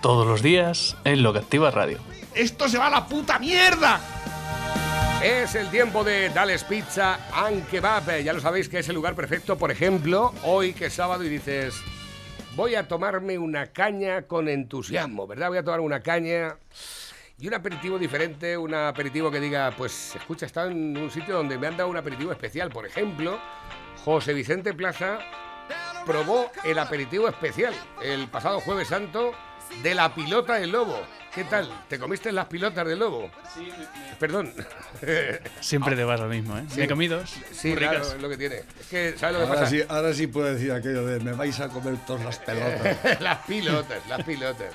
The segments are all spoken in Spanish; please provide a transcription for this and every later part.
Todos los días en Lo que Activa Radio. ¡Esto se va a la puta mierda! Es el tiempo de Dales Pizza and Kebab. Ya lo sabéis que es el lugar perfecto, por ejemplo, hoy que es sábado y dices, voy a tomarme una caña con entusiasmo, ¿verdad? Voy a tomar una caña y un aperitivo diferente, un aperitivo que diga, pues escucha, está en un sitio donde me han dado un aperitivo especial. Por ejemplo, José Vicente Plaza probó el aperitivo especial el pasado jueves santo de la pilota del lobo. ¿Qué tal? ¿Te comiste las pilotas del lobo? Sí, Perdón. Siempre te vas lo mismo, ¿eh? Sí. Me comí dos. Sí, muy claro, es lo que tiene. Es que, ¿sabes lo que Ahora pasa? sí, ahora sí puedo decir aquello de me vais a comer todas las pelotas. las pilotas, las pilotas.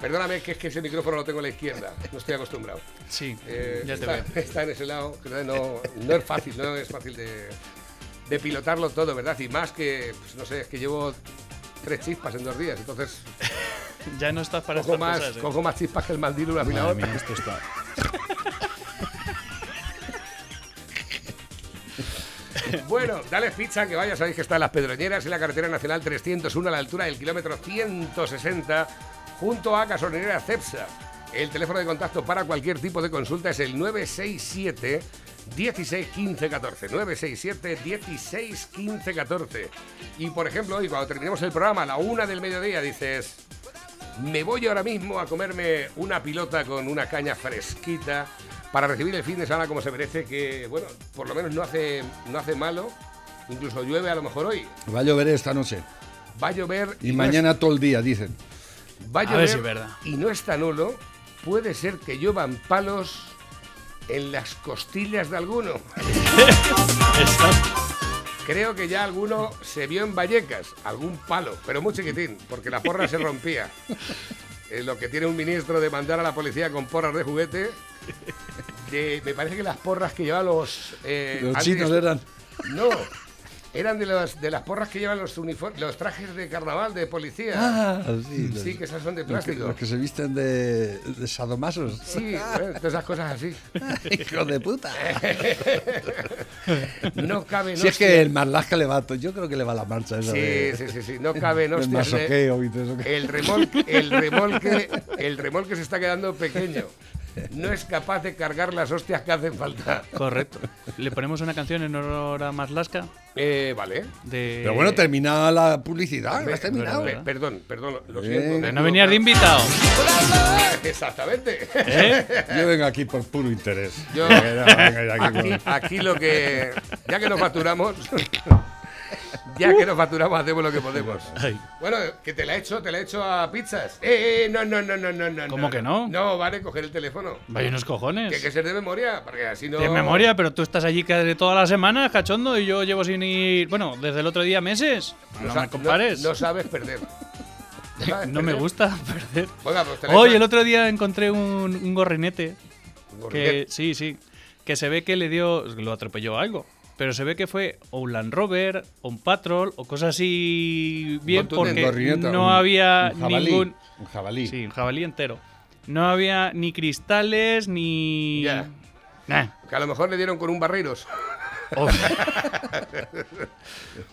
Perdóname que es que ese micrófono lo tengo a la izquierda. No estoy acostumbrado. Sí, Eh, ya te está, veo. está en ese lado. No, no es fácil, no es fácil de, de pilotarlo todo, ¿verdad? Y más que, pues, no sé, es que llevo tres chispas en dos días. Entonces, Ya no estás para cojo estas más, cosas, ¿eh? cojo más chispas que el fila a Madre mía, esto está... Bueno, dale pizza que vaya, sabéis que está en Las Pedroñeras, en la carretera nacional 301 a la altura del kilómetro 160, junto a Gasolinera Cepsa. El teléfono de contacto para cualquier tipo de consulta es el 967 16 15 14. 967 16 15 14. Y por ejemplo, hoy cuando terminemos el programa a la una del mediodía dices, me voy ahora mismo a comerme una pilota con una caña fresquita para recibir el fin de semana como se merece, que bueno, por lo menos no hace, no hace malo, incluso llueve a lo mejor hoy. Va a llover esta noche. Va a llover Y no mañana todo el día, dicen. va a A llover ver si es verdad. y no está nulo. Puede ser que lluevan palos en las costillas de alguno. Creo que ya alguno se vio en Vallecas, algún palo, pero muy chiquitín, porque la porra se rompía. Eh, lo que tiene un ministro de mandar a la policía con porras de juguete. de- me parece que las porras que llevan los. eh, Los chinos eran. No, eran de, las de las porras que llevan los, uniform- los trajes de carnaval de policía. Ah, sí. los- sí, que esas son de los que, plástico. los que se visten de, de sadomasos. Sí, bueno, todas esas cosas así. Hijo de puta. No cabe Si es que el Marlaska le va, yo creo que le va la marcha esa Sí, de, sí, sí, sí, no cabe eso. que- El remolque, el remolque, el remolque se está quedando pequeño. No es capaz de cargar las hostias que hacen falta. Correcto. ¿Le ponemos una canción en honor a Maslasca? Eh, vale. De... Pero bueno, termina la publicidad. ¿Lo has terminado? perdón, perdón, lo Eh. siento. me De no venías de invitado. Exactamente. ¿Eh? Yo vengo aquí por puro interés. Yo- Venga, venga, ya, aquí Aquí, lo que. Ya que nos facturamos. Ya que nos facturamos, hacemos lo que podemos. Bueno, que te la he hecho, te la he hecho a pizzas. Eh, eh, no, no, no, no, no, no. ¿Cómo que no? No, vale, coger el teléfono. Vaya unos cojones. Que hay que ser de memoria, porque así no. De memoria, pero tú estás allí casi todas las semanas, cachondo, y yo llevo sin ir, bueno, desde el otro día meses. No, me compares. No, sabes perder. No, sabes No me gusta perder. Oiga, pues la Hoy, el otro día encontré un, un gorrinete que, Gorrinete. sí, sí, que se ve que le dio, lo atropelló algo. Pero se ve que fue o un Land Rover, o un Patrol, o cosas así bien, porque no un- había un jabalí, ningún. Un jabalí. Sí, un jabalí entero. No había ni cristales, ni. Ya. Nah. Que a lo mejor le dieron con un barreiros. Oh,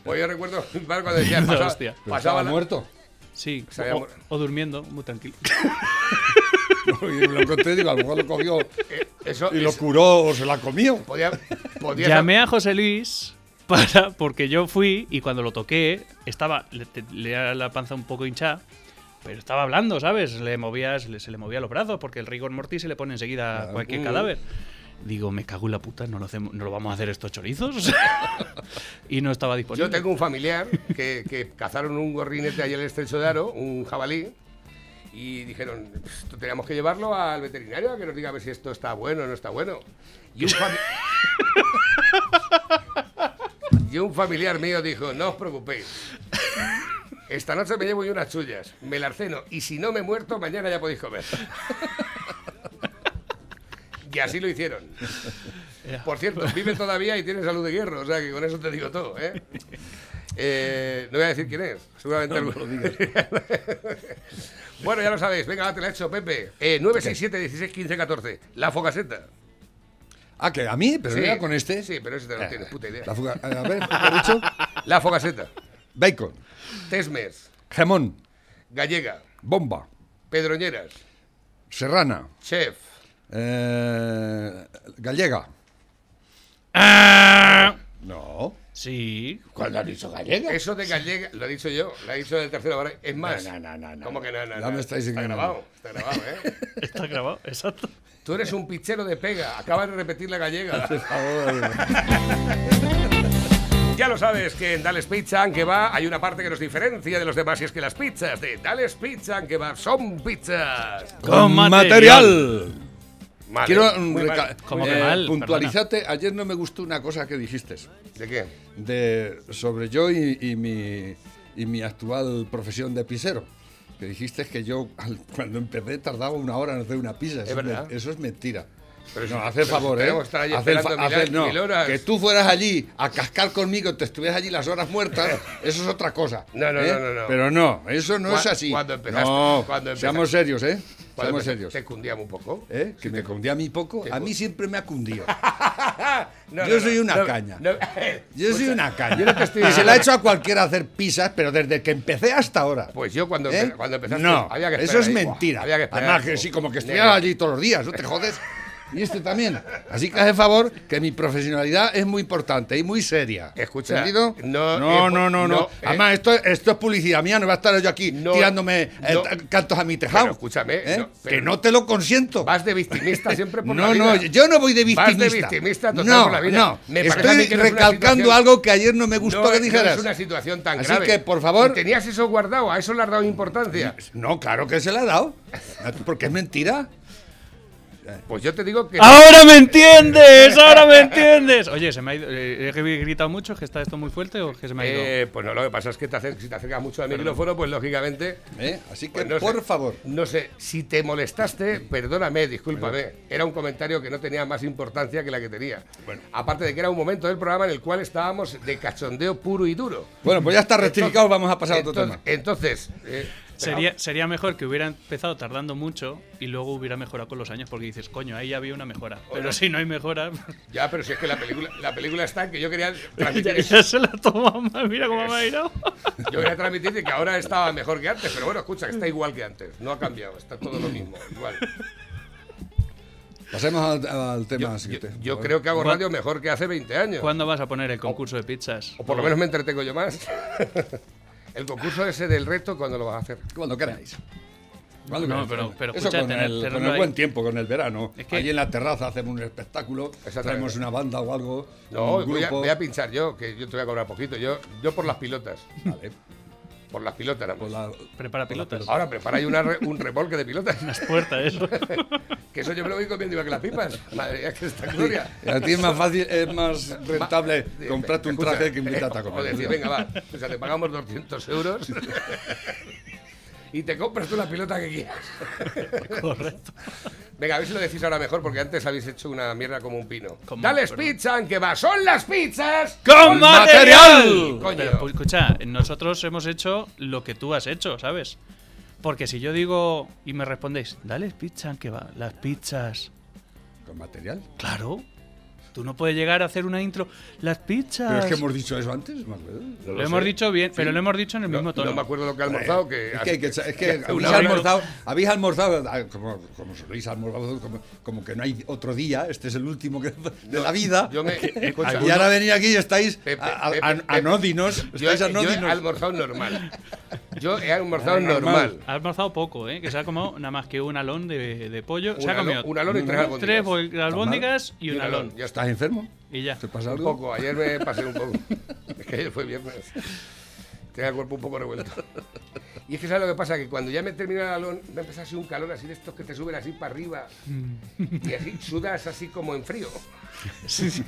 Pues yo recuerdo mi padre cuando decía, pasaba, pasaba estaba la- muerto. sí, o, o durmiendo, muy tranquilo. Y me lo encontré digo, a lo mejor lo cogió Eh, Eso, y lo eso- curó o se la comió. podía, podía Llamé a José Luis para, porque yo fui y cuando lo toqué estaba, le, le la panza un poco hinchada, pero estaba hablando, ¿sabes? Le movía, se le, se le movía los brazos porque el rigor mortis se le pone enseguida a cualquier Mm. cadáver. Digo, me cago en la puta, no lo, hacemos, no lo vamos a hacer estos chorizos. y no estaba disponible. Yo tengo un familiar que, que cazaron un gorrinete allá en el estrecho de Aro, un jabalí, y dijeron, "Esto teníamos que llevarlo al veterinario a que nos diga a ver si esto está bueno o no está bueno. Y un, fami- y un familiar mío dijo, no os preocupéis. Esta noche me llevo yo unas chullas, me las ceno y si no me he muerto, mañana ya podéis comer. y así lo hicieron. Por cierto, vive todavía y tiene salud de hierro, o sea que con eso te digo todo, ¿eh? Eh, no voy a decir quién es, seguramente No, no lo digas. bueno, ya lo sabéis, venga, te la he hecho, Pepe. Eh, 967 16 15 14. La Fogaceta. Ah, que a mí, pero Sí. era con este. Sí, pero ese te lo Eh, tienes, puta idea. La fuga- a ver, ¿qué he dicho? La Fogaceta. Bacon, Tesmes. jamón, Gallega. bomba, Pedroñeras. serrana, Chef. eh, gallega. Ah, No. Sí. ¿Cuándo has dicho gallega? Eso de gallega, lo he dicho yo, lo ha dicho el tercero ahora. Es más. No, no, no, no. ¿Cómo que no? no, estáis Está engañando. grabado, está grabado, ¿eh? Está grabado, exacto. Tú eres un pichero de pega, acabas de repetir la gallega. Por favor. Ya lo sabes que en Dales Pizza, aunque va, hay una parte que nos diferencia de los demás y es que las pizzas de Dales Pizza, aunque va, son pizzas. Con material. Vale, Quiero mm, muy mal. reca- ¿Cómo que eh, mal? puntualizarte. Ayer no me gustó una cosa que dijiste ¿De qué? de, sobre yo y, y mi, y mi actual profesión de pisero. Que dijiste que yo cuando empecé tardaba una hora en hacer una pizza. Eso, es, verdad. me- eso es mentira. Pero no, haz el favor, ¿eh? Haz el fa- el- no. Que tú fueras allí a cascar conmigo, te estuvieras allí las horas muertas, eso es otra cosa. No, no, ¿eh? no, no, no. Pero no, eso no es así. cuando empezaste- no, cuando empezaste- seamos serios, ¿eh? Seamos serios. Te cundíamos un poco. ¿Eh? Que me cundía a mí poco. A mí siempre me ha cundido. No, Yo soy una caña. Yo soy una caña. y se la he hecho a cualquiera hacer pizzas, pero desde que empecé hasta ahora. Pues yo cuando, ¿Eh? cuando empezaste no, había que eso esperar es ahí. mentira. Había que esperar. Además, que sí, como que estuvieras allí todos los días, no te jodes. Y este también. Así que haz el favor que mi profesionalidad es muy importante y muy seria. Escucha, ¿Entendido? no, no, eh, no, no, no, no. eh. Además, esto, esto es publicidad mía, no va a estar yo aquí No, tirándome eh, no. cantos a mi tejado. Pero escúchame, ¿eh? no, que no te lo consiento. Vas de victimista siempre por la No, vida. no, yo no voy de Vas victimista. de victimista total no, por la vida. No, Me estoy no recalcando algo que ayer no me gustó no, que no dijeras. es una situación tan Así grave. que, por favor- tenías eso guardado, a eso le has dado importancia. No, claro que se la ha dado. Porque es mentira. Pues yo te digo que. ¡Ahora me entiendes! ¡Ahora me entiendes! Oye, ¿se me ha ido? eh, ¿He gritado mucho? ¿Es que está esto muy fuerte o que se me ha ido? Eh, pues no, lo que pasa es que te acer- si te acercas mucho al micrófono, pues lógicamente. ¿eh? Así que, pues no por sé. favor. No sé, si te molestaste, perdóname, discúlpame. Era un comentario que no tenía más importancia que la que tenía. Aparte de que era un momento del programa en el cual estábamos de cachondeo puro y duro. Bueno, pues ya está rectificado, Entonces- vamos a pasar a otro entonces, tema. Entonces, eh, Sería, sería mejor que hubiera empezado tardando mucho y luego hubiera mejorado con los años porque dices, coño, ahí había una mejora. Pero si no hay mejora, ya, pero si es que la película, la película está en que yo quería ya, transmitir, ya se la toma mal. Mira cómo me ha ido. yo quería transmitir que ahora estaba mejor que antes, pero bueno, escucha, está igual que antes, no ha cambiado, está todo lo mismo, igual. Pasemos al, al tema Yo, siguiente. yo creo que hago ¿Cuál- radio mejor que hace 20 años. ¿Cuándo vas a poner el concurso de pizzas? O por lo menos me entretengo yo más. El concurso ese del reto, ¿cuándo lo vas a hacer? Cuando queráis. Cuando No, queráis. pero- pero Eso escucha, con, tener- el, con el ahí. buen tiempo, con el verano. Es que- Allí en la terraza hacemos un espectáculo, traemos una banda o algo. No, un voy a, voy a pinchar yo, que yo te voy a cobrar poquito. Yo, yo por las pilotas. Vale, Por las pilotas, por la- Prepara pilotas. Ahora prepara ahí una re- un remolque de pilotas. Las puertas, eso. Que eso yo me lo voy comiendo igual que las pipas. Madre mía, que está gloria. A ti es más fácil, es más rentable Va, comprarte un escucha, traje que invitarte a O comer. decir, venga, va. O sea, te pagamos 200 euros. Y te compras tú la pilota que quieras. Correcto. Venga, a ver si lo decís ahora mejor, porque antes habéis hecho una mierda como un pino. Como- ¡Dales perdón. pizza, que va! ¡Son las pizzas! ¡Con material! Coño. Pero, pues, escucha, nosotros hemos hecho lo que tú has hecho, ¿sabes? Porque si yo digo y me respondéis, dale pizza, que va, las pizzas. ¿Con material? Claro. Tú no puedes llegar a hacer una intro, las pizzas. Pero es que hemos dicho eso antes. No Lo, hemos dicho bien, pero lo hemos dicho en el No, mismo tono. no me acuerdo lo que he almorzado, que... Es que, hay que- es que habéis almorzado, habéis almorzado ah, como, como soléis almorzado, como, como que no hay otro día, este es el último que- de la vida. Yo me... escucha, y ahora venía aquí y estáis Pepe, a- a- Pepe, a- Pepe. anódinos, yo, estáis he anódinos. almorzado normal. Yo he almorzado Normal. Ha almorzado poco, ¿eh? Que se ha comido nada más que un alón de, de pollo. se Un ha alón- comido un alón y tres albóndigas. tres albóndigas y un alón. Ya está. ¿Estás enfermo? Y ya. ¿Te pasa Un algo? poco, ayer me pasé un poco. Es que ayer fue viernes. Tenía el cuerpo un poco revuelto. Y es que ¿sabes lo que pasa? Que cuando ya me terminó el alón, me empezó así un calor así de estos que te suben así para arriba. Y así sudas así como en frío.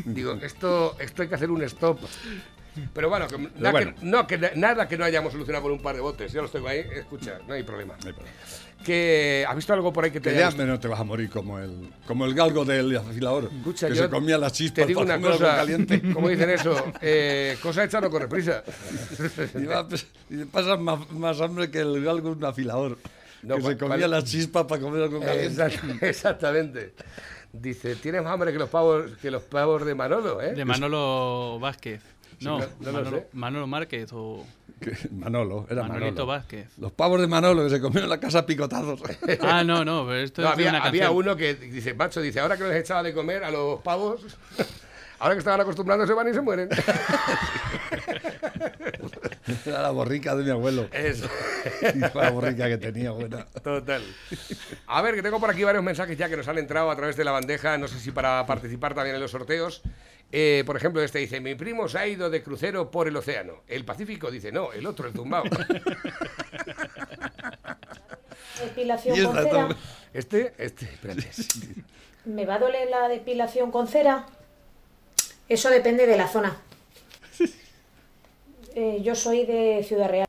Digo, esto, esto hay que hacer un stop. Pero bueno, que, nada, bueno. Que, no, que na- nada que no hayamos solucionado por un par de botes. Yo los tengo ahí. Escucha, no hay problema. Que, ¿Has visto algo por ahí que te Que haya ya menos te vas a morir como el, como el galgo del afilador. Escucha, que yo se comía las chispas Te digo para una cosa, caliente. ¿cómo dicen eso? Eh, cosa hecha no corre prisa. Y, va- y te pasas más, más hambre que el galgo de un afilador. No, que ¿cuál- se comía las chispas para comer algo caliente. Exact- Exactamente. Dice, tienes más hambre que los pavos, que los pavos de Manolo, ¿eh? De Manolo Vázquez. No, no- no lo Manolo, sé. Manolo Márquez o Manolo, era Manolito Manolo. Vázquez. Los pavos de Manolo que se comieron en la casa a picotazos. Ah, no, no, pero esto No, es había, una había canción. uno que dice, macho, dice, ahora que les echaba de comer a los pavos, ahora que estaban acostumbrados se van y se mueren. Era la borrica de mi abuelo. Eso. Hijo, la borrica que tenía, buena. Total. A ver, que tengo por aquí varios mensajes ya que nos han entrado a través de la bandeja, no sé si para participar también en los sorteos. Eh, por ejemplo, este dice, mi primo se ha ido de crucero por el océano. El Pacífico dice, no, el otro, el tumbao. Depilación con cera. Este, este, espérate. ¿Me va a doler la depilación con cera? Eso depende de la zona. Eh, yo soy de Ciudad Real.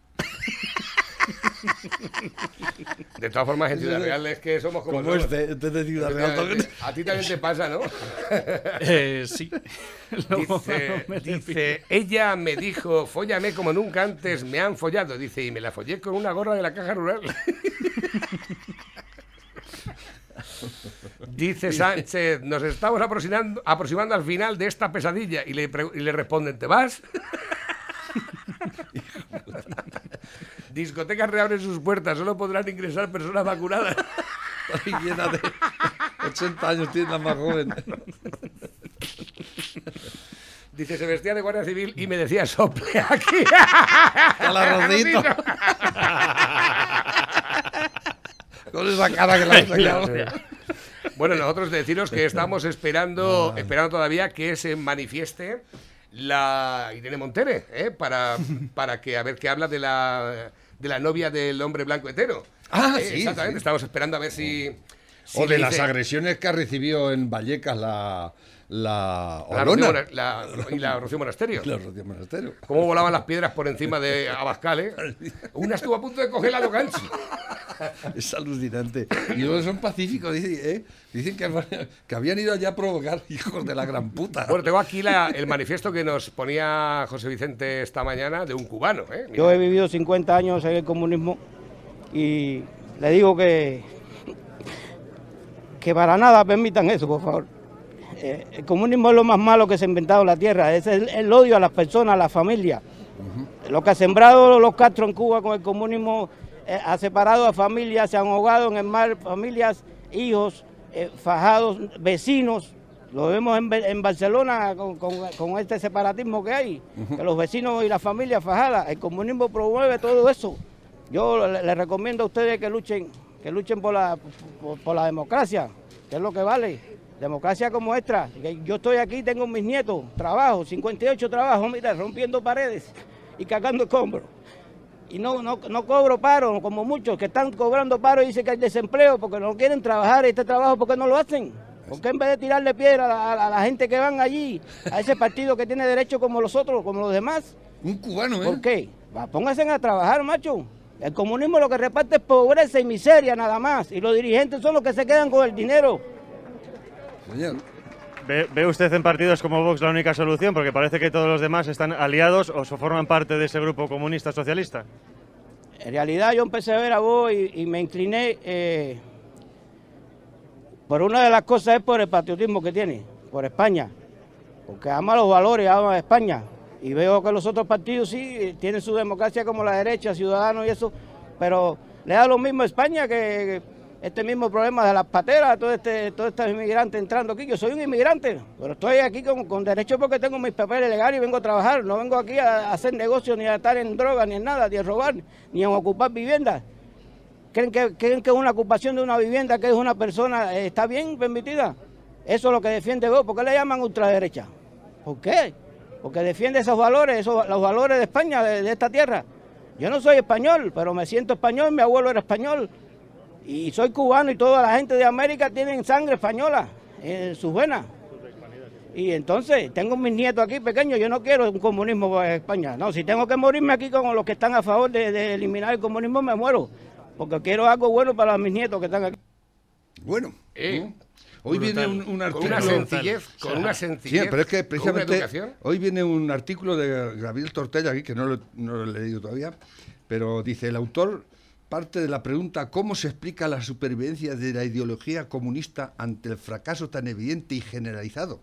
De todas formas, en Ciudad Real es que somos como, Como este, este de Ciudad Real también. A ti también te pasa, ¿no? Eh, sí. Dice, me dice, ella me dijo, fóllame como nunca antes me han follado. Dice, y me la follé con una gorra de la caja rural. Dice Sánchez, nos estamos aproximando, aproximando al final de esta pesadilla. Y le, y le responden, ¿te vas? Discotecas reabren sus puertas, solo podrán ingresar personas vacunadas. Ay, llena de 80 años, tiene la más joven. Dice, se vestía de guardia civil y me decía, sople aquí. Al arrocito. Con esa cara que han sacado. Bueno, nosotros deciros que estamos esperando, esperando todavía que se manifieste la Irene Montere, ¿eh? para, para que a ver qué habla de la, de la novia del hombre blanco hetero. Ah, Eh, sí, Exactamente, sí. estamos esperando a ver si... si O de las agresiones que recibió en Vallecas la, la la Rocío Olona. La- y la Rocío Monasterio. La Rocío Monasterio. Cómo volaban las piedras por encima de Abascal, ¿eh? Una estuvo a punto de cogerla a lo gancho. Es alucinante. Y luego son pacíficos, dicen, ¿eh? dicen que, que habían ido allá a provocar hijos de la gran puta. Bueno, tengo aquí la- el manifiesto que nos ponía José Vicente esta mañana de un cubano, ¿eh? Yo he vivido 50 años en el comunismo y le digo que, que para nada permitan eso, por favor. Eh, el comunismo es lo más malo que se ha inventado en la tierra, es el, el odio a las personas, a la familia. Lo que ha sembrado los Castro en Cuba con el comunismo eh, ha separado a familias, se han ahogado en el mar, familias, hijos, eh, fajados, vecinos. Lo vemos en, Barcelona con, con- con este separatismo que hay, que los vecinos y las familias fajadas. El comunismo promueve todo eso. Yo le, le recomiendo a ustedes que luchen, que luchen por la, por, por la democracia, que es lo que vale. Democracia como esta. Yo estoy aquí, tengo mis nietos, trabajo, 58 trabajos, mira, rompiendo paredes y cagando escombros. Y no, no, no cobro paro, como muchos que están cobrando paro y dicen que hay desempleo porque no quieren trabajar este trabajo porque no lo hacen. ¿Por qué en vez de tirarle piedra a la gente que van allí, a ese partido que tiene derecho como los otros, como los demás? Un cubano, ¿eh? ¿Por qué? Va, pónganse a trabajar, macho. El comunismo lo que reparte es pobreza y miseria nada más. Y los dirigentes son los que se quedan con el dinero. Señor. ¿Ve, ve usted en partidos como Vox la única solución? Porque parece que todos los demás están aliados o forman parte de ese grupo comunista socialista. En realidad yo empecé a ver a vos y, y me incliné eh, por una de las cosas es por el patriotismo que tiene, por España, porque ama los valores, ama a España. Y veo que los otros partidos sí tienen su democracia como la derecha, Ciudadanos y eso, pero le da lo mismo a España que este mismo problema de las pateras, todo este, todo estos inmigrantes entrando aquí. Yo soy un inmigrante, pero estoy aquí con, con derecho porque tengo mis papeles legales y vengo a trabajar. No vengo aquí a, hacer negocios, ni a estar en droga, ni en nada, ni a robar, ni a ocupar viviendas. ¿Creen que, creen que una ocupación de una vivienda que es una persona eh, está bien permitida? Eso es lo que defiende vos. ¿Por qué le llaman ultraderecha? ¿Por qué? Porque defiende esos valores, esos, los valores de España, de esta tierra. Yo no soy español, pero me siento español, mi abuelo era español. Y soy cubano y toda la gente de América tienen sangre española en sus venas. Y entonces, tengo mis nietos aquí pequeños, yo no quiero un comunismo en España. No, si tengo que morirme aquí con los que están a favor de, de eliminar el comunismo, me muero. Porque quiero algo bueno para mis nietos que están aquí. Bueno, Eh, ¿no? hoy viene un, un con artículo. una sencillez, con una Sí, sencillez. pero es que precisamente hoy viene un artículo de Gabriel Tortella aquí, que no lo, no lo he leído todavía, pero dice el autor parte de la pregunta cómo se explica la supervivencia de la ideología comunista ante el fracaso tan evidente y generalizado,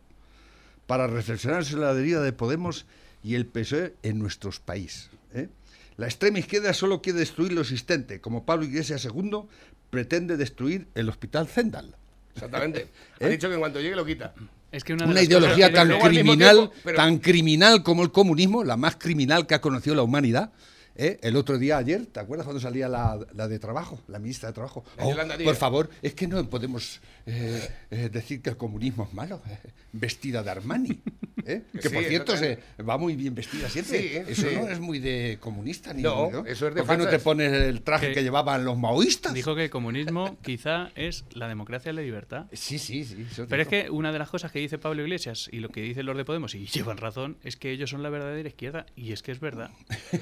para reflexionar sobre la deriva de Podemos y el PSOE en nuestros países. ¿eh? La extrema izquierda solo quiere destruir lo existente, como Pablo Iglesias II pretende destruir el Hospital Zendal. Exactamente. Ha ¿Eh? dicho que en cuanto llegue lo quita. Es que una, una ideología tan criminal, tiempo, pero- tan criminal como el comunismo, la más criminal que ha conocido la humanidad. ¿Eh? El otro día, ayer, ¿te acuerdas cuando salía la, la de trabajo, la ministra de trabajo? La Oh, Yolanda Díaz. por favor, es que no podemos eh, eh, decir que el comunismo es malo, eh, vestida de Armani. ¿eh? Que Sí, por cierto se va muy bien vestida siempre. Sí, eso sí. no es muy de comunista ni No, eso es de ¿Por qué no te pones el traje Que- que llevaban los maoístas? Dijo que el comunismo quizá es la democracia y la libertad. Sí, sí, sí. eso Pero es que una de las cosas que dice Pablo Iglesias y lo que dicen los de Podemos, y llevan razón, es que ellos son la verdadera izquierda. Y es que es verdad.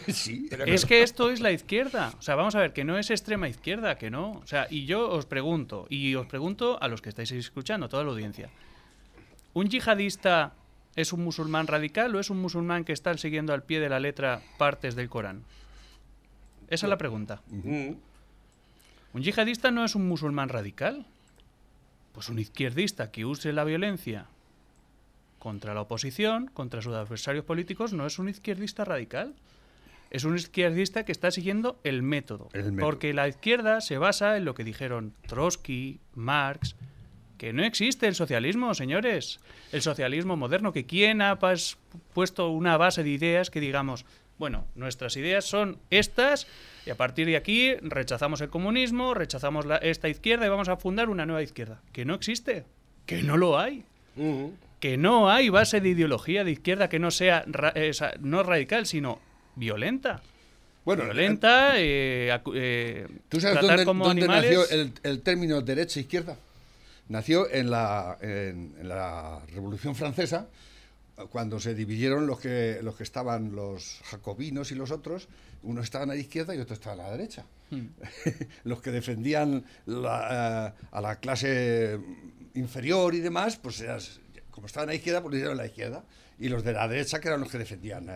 sí. Es que esto es la izquierda. O sea, vamos a ver, que no es extrema izquierda, que no. O sea, y yo os pregunto, y os pregunto a los que estáis escuchando, toda la audiencia. ¿Un yihadista es un musulmán radical o es un musulmán que está siguiendo al pie de la letra partes del Corán? Esa es la pregunta. ¿Un yihadista no es un musulmán radical? Pues un izquierdista que use la violencia contra la oposición, contra sus adversarios políticos, no es un izquierdista radical. Es un izquierdista que está siguiendo el método. El método. Porque la izquierda se basa en lo que dijeron Trotsky, Marx, que no existe el socialismo, señores. El socialismo moderno, que quién ha puesto una base de ideas que digamos, bueno, nuestras ideas son estas y a partir de aquí rechazamos el comunismo, rechazamos la- esta izquierda y vamos a fundar una nueva izquierda. Que no existe, que no lo hay que no hay base de ideología de izquierda que no sea ra- eh, no radical, sino violenta. Bueno, violenta, eh, eh, ¿Tú sabes dónde, como dónde animales. nació el, el término derecha e? Nació en la, en, en la Revolución Francesa, cuando se dividieron los que, los que estaban los jacobinos y los otros, unos estaban a la izquierda y otros estaban a la derecha. Hmm. los que defendían la, eh, a la clase inferior y demás, pues eras- como estaban a la izquierda, pues hicieron a la izquierda. Y los de la derecha, que eran los que defendían.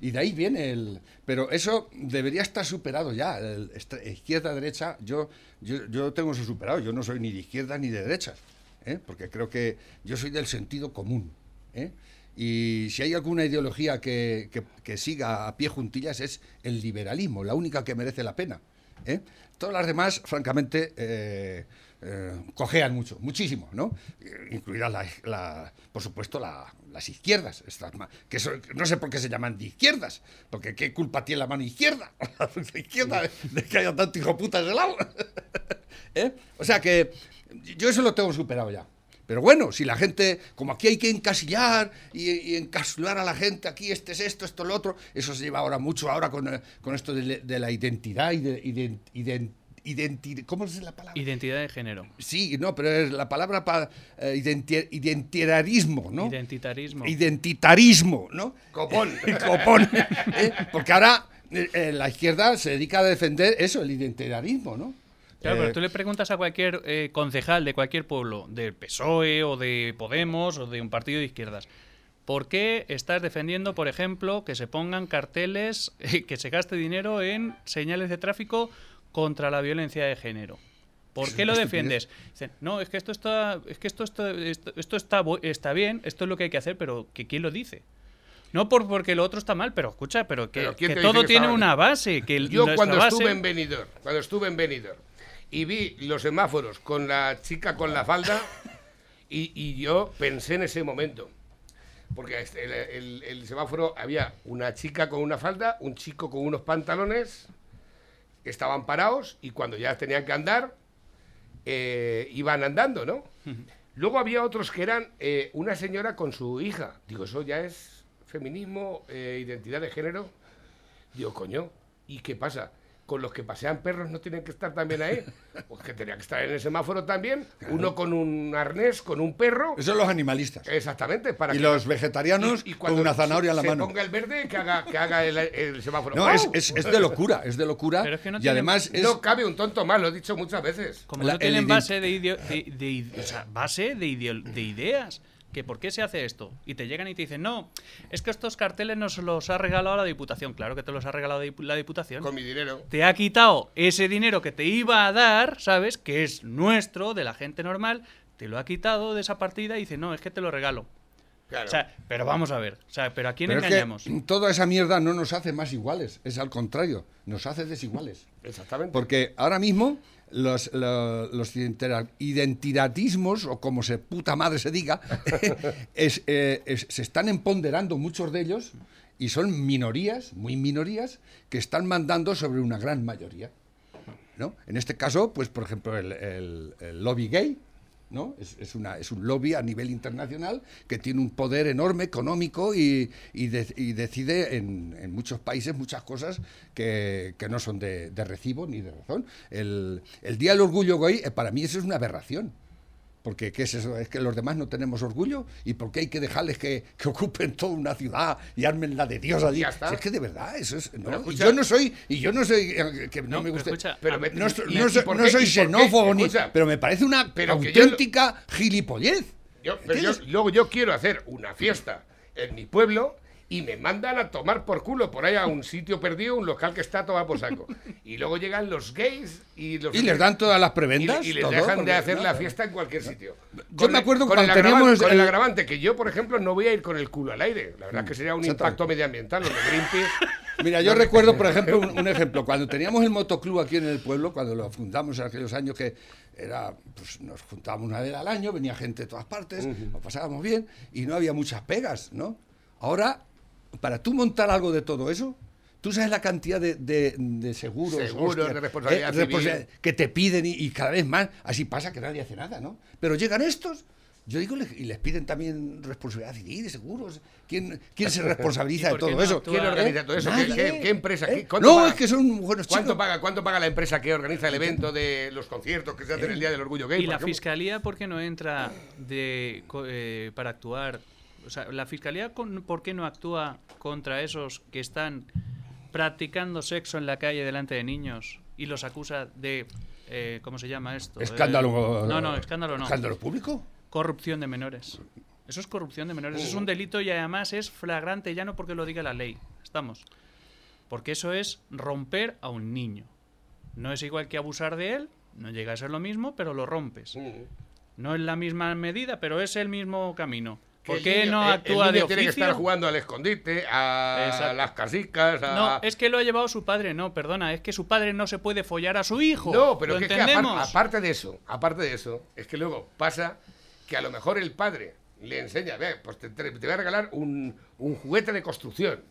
Y de ahí viene el. Pero eso debería estar superado ya. el estre- izquierda-derecha, yo, yo, yo tengo eso superado. Yo no soy ni de izquierda ni de derecha. ¿eh? Porque creo que yo soy del sentido común. ¿eh? Y si hay alguna ideología que, que- siga a pie juntillas es el liberalismo, la única que merece la pena. ¿eh? Todas las demás, francamente, eh, eh, cojean mucho, muchísimo, ¿no? Incluidas, la- la- por supuesto, la- las izquierdas, estas que eso- no sé por qué se llaman de izquierdas, porque qué culpa tiene la mano izquierda, la izquierda de, que haya tanto hijo puta de lado. ¿Eh? O sea que yo eso lo tengo superado ya. Pero bueno, si la gente, como aquí hay que encasillar y, y encapsular a la gente, aquí este es esto, esto lo otro, eso se lleva ahora mucho ahora con, eh, con esto de, de la identidad y de ident- ident- identi- ¿cómo es la palabra? Identidad de género. Sí, no, pero es la palabra para identitarismo, ¿no? Identitarismo. Identitarismo, ¿no? Copón. Copón. ¿eh? Porque ahora eh, eh, la izquierda se dedica a defender eso, el identitarismo, ¿no? Claro, Eh, pero tú le preguntas a cualquier eh, concejal de cualquier pueblo, del PSOE o de Podemos o de un partido de izquierdas, ¿por qué estás defendiendo, por ejemplo, que se pongan carteles, eh, que se gaste dinero en señales de tráfico contra la violencia de género? ¿Por qué lo defiendes? Dicen, no, es que esto está, es que esto, está- esto, esto está, está bien, esto es lo que hay que hacer, pero que quién lo dice. No por, porque lo otro está mal, pero escucha, pero que, Pero ¿quién que todo que tiene una base. Que Yo cuando base- estuve en Benidorm, cuando estuve en Benidorm y vi los semáforos con la chica con la falda y, y yo pensé en ese momento. Porque este, el, el- el semáforo había una chica con una falda, un chico con unos pantalones, estaban parados y cuando ya tenían que andar, eh, iban andando, ¿no? Luego había otros que eran eh, una señora con su hija. Digo, eso ya es feminismo, eh, identidad de género. Digo, coño, ¿y qué pasa? Con los que pasean perros no tienen que estar también ahí. Pues que tenía que estar en el semáforo también, uno con un arnés, con un perro. Esos son los animalistas. Exactamente, para Y que- los vegetarianos y con cuando una zanahoria en la se mano. ponga el verde, que haga, que haga el, el semáforo. No, es, es, es de locura, es de locura. Pero es que no y tiene- además es... No cabe un tonto más, lo he dicho muchas veces. Como La- no tienen base de, ideo- de, de ide- o sea, base de, ideo- de ideas. Que por qué se hace esto. Y te llegan y te dicen, no, es que estos carteles nos los ha regalado la Diputación. Claro que te los ha regalado la Diputación. Con mi dinero. Te ha quitado ese dinero que te iba a dar, ¿sabes? Que es nuestro, de la gente normal. Te lo ha quitado de esa partida y dice, no, es que te lo regalo. Claro. O sea, pero vamos a ver. O sea, pero ¿a quién Pero es engañamos? que toda esa mierda no nos hace más iguales, es al contrario, nos hace desiguales. Exactamente. Porque ahora mismo los, lo- los o como se puta madre se diga, es, eh, es- se están empoderando muchos de ellos y son minorías, muy minorías, que están mandando sobre una gran mayoría. ¿no? En este caso, pues por ejemplo, el, el- el lobby gay, ¿no? Es, es una, es un lobby a nivel internacional que tiene un poder enorme económico y, y y decide en, en muchos países muchas cosas que, que no son de, de recibo ni de razón. El, el Día del Orgullo Gay, eh, para mí eso es una aberración. Porque, ¿qué es eso? ¿Es que los demás no tenemos orgullo? ¿Y por qué hay que dejarles que, que ocupen toda una ciudad y armen la de Dios allí? Está. Si es que de verdad, eso es... ¿no? Pero Y escucha- yo no soy... Y yo no soy... eh, Que no, No, me pero escucha, Pero a- me- No, y- no y soy, no xenófobo, ni, Escucha. pero me parece una Pero que yo- auténtica gilipollez. Yo- pero yo- luego yo quiero hacer una fiesta en mi pueblo y me mandan a tomar por culo por ahí a un sitio perdido, un local que está a tomar por saco. Y luego llegan los gays y los Y les dan todas las y, prebendas. y les todo, dejan de hacer no, la no. fiesta en cualquier sitio. Yo me acuerdo cuando el teníamos con el el- agravante que yo, por ejemplo, no voy a ir con el culo al aire. La verdad que sería un impacto medioambital, los de Greenpeace. Mira, yo recuerdo, por ejemplo, un, un ejemplo. Cuando teníamos el motoclub aquí en el pueblo, cuando lo fundamos en aquellos años que era, pues nos juntábamos una vez al año, venía gente de todas partes, lo pasábamos bien y no había muchas pegas, ¿no? Ahora, para tú montar algo de todo eso, tú sabes la cantidad de, de- de seguros, Seguros, de responsabilidad civil. responsabilidad- que te piden y, y cada vez más. Así pasa que nadie hace nada, ¿no? Pero llegan estos. Yo digo, y les piden también responsabilidad civil, seguros. ¿Quién, quién se responsabiliza ¿Y de todo no eso? ¿Quién ¿Eh? organiza todo eso? ¿Qué, Nadie. qué- qué empresa? ¿Eh? ¿Qué- cuánto No, paga? es que son buenos ¿Cuánto chicos. paga, ¿Cuánto paga la empresa que organiza el evento de los conciertos que se hacen el Día del Orgullo Gay? ¿Y la ejemplo? fiscalía por qué no entra de, co- eh, para actuar? O sea, ¿la fiscalía con- por qué no actúa contra esos que están practicando sexo en la calle delante de niños y los acusa de... eh, ¿Cómo se llama esto? Escándalo. Eh, no, no, escándalo no. ¿Escándalo público? Corrupción de menores. Eso es corrupción de menores. Es un delito y además es flagrante ya no porque lo diga la ley. Estamos. Porque eso es romper a un niño. No es igual que abusar de él, no llega a ser lo mismo, pero lo rompes. No es la misma medida, pero es el mismo camino. ¿Por qué niño- no el- actúa el niño de tiene que estar oficio? jugando al escondite, a Exacto. las casicas, a... No, es que lo ha llevado su padre. No, perdona, es que su padre no se puede follar a su hijo. No, pero ¿Lo que, es que apar- entendemos? aparte de eso, aparte de eso, es que luego pasa que a lo mejor el padre le enseña, ve, pues te, te- te voy a regalar un, un juguete de construcción.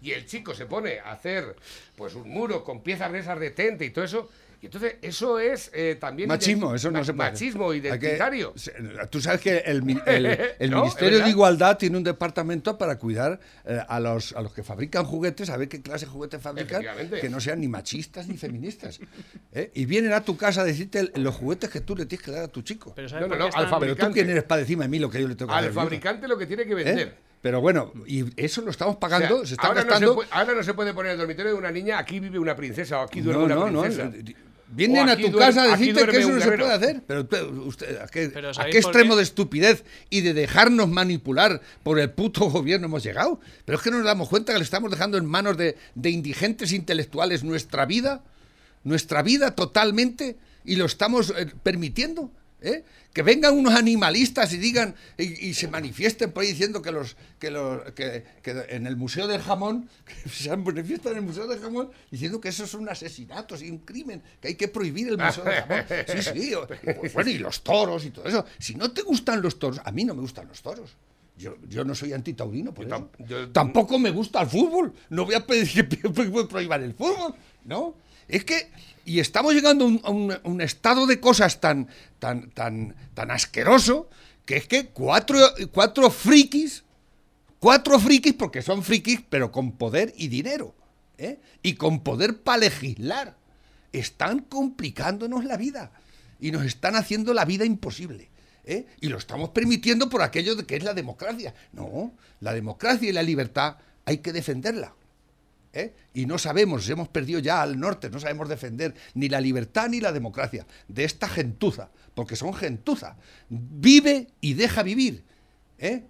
Y el chico se pone a hacer pues un muro con piezas de esas de tente y todo eso. Y entonces eso es eh, también... Machismo, eso no se puede. Machismo que- identitario. se- Tú sabes que el, el- el No, Ministerio de Igualdad tiene un departamento para cuidar eh, a, los, a los que fabrican juguetes, a ver qué clase de juguetes fabrican, que no sean ni machistas ni feministas. ¿eh? Y vienen a tu casa a decirte los juguetes que tú le tienes que dar a tu chico. Pero ¿sabes No, no, no, al Pero tú quién eres para decirme a mí lo que yo le tengo que Al hacer. hijo? fabricante lo que tiene que ¿Eh? vender. Pero bueno, y eso lo estamos O sea, pagando, se está ahora, no gastando. se puede, ahora no se puede poner el dormitorio de una niña, aquí vive una princesa o aquí duerme No, una no, no. Vienen a tu duerme- casa a decirte que eso no se puede hacer. Pero usted, ¿a qué, Pero a ¿sabéis qué extremo qué? de estupidez y de dejarnos manipular por el puto gobierno hemos llegado? Pero es que no nos damos cuenta que le estamos dejando en manos de, de indigentes intelectuales nuestra vida, nuestra vida totalmente, y lo estamos eh, permitiendo. ¿Eh? Que vengan unos animalistas y digan y, y se manifiesten por ahí diciendo que los que los que, que en el museo del jamón que se manifiestan en el museo del jamón diciendo que esos son asesinatos y un crimen que hay que prohibir el museo del jamón sí sí o- pues bueno y los toros y todo eso si no te gustan los toros a mí no me gustan los toros yo, yo no soy antitaurino, por Yo eso. tam- yo- Tampoco me gusta el fútbol. No voy a pedir que pro- pro- prohíban el fútbol. ¿No? Es que. Y estamos llegando a un, estado de cosas tan, tan, tan, tan asqueroso que es que cuatro, cuatro frikis, cuatro frikis, porque son frikis, pero con poder y dinero, ¿eh? y con poder para legislar. están complicándonos la vida y nos están haciendo la vida imposible. ¿eh? Y lo estamos permitiendo por aquello que es la democracia. No, la democracia y la libertad hay que defenderla. ¿Eh? Y no sabemos, hemos perdido ya al norte, no sabemos defender ni la libertad ni la democracia de esta gentuza, porque son gentuza. Vive y deja vivir. ¿eh?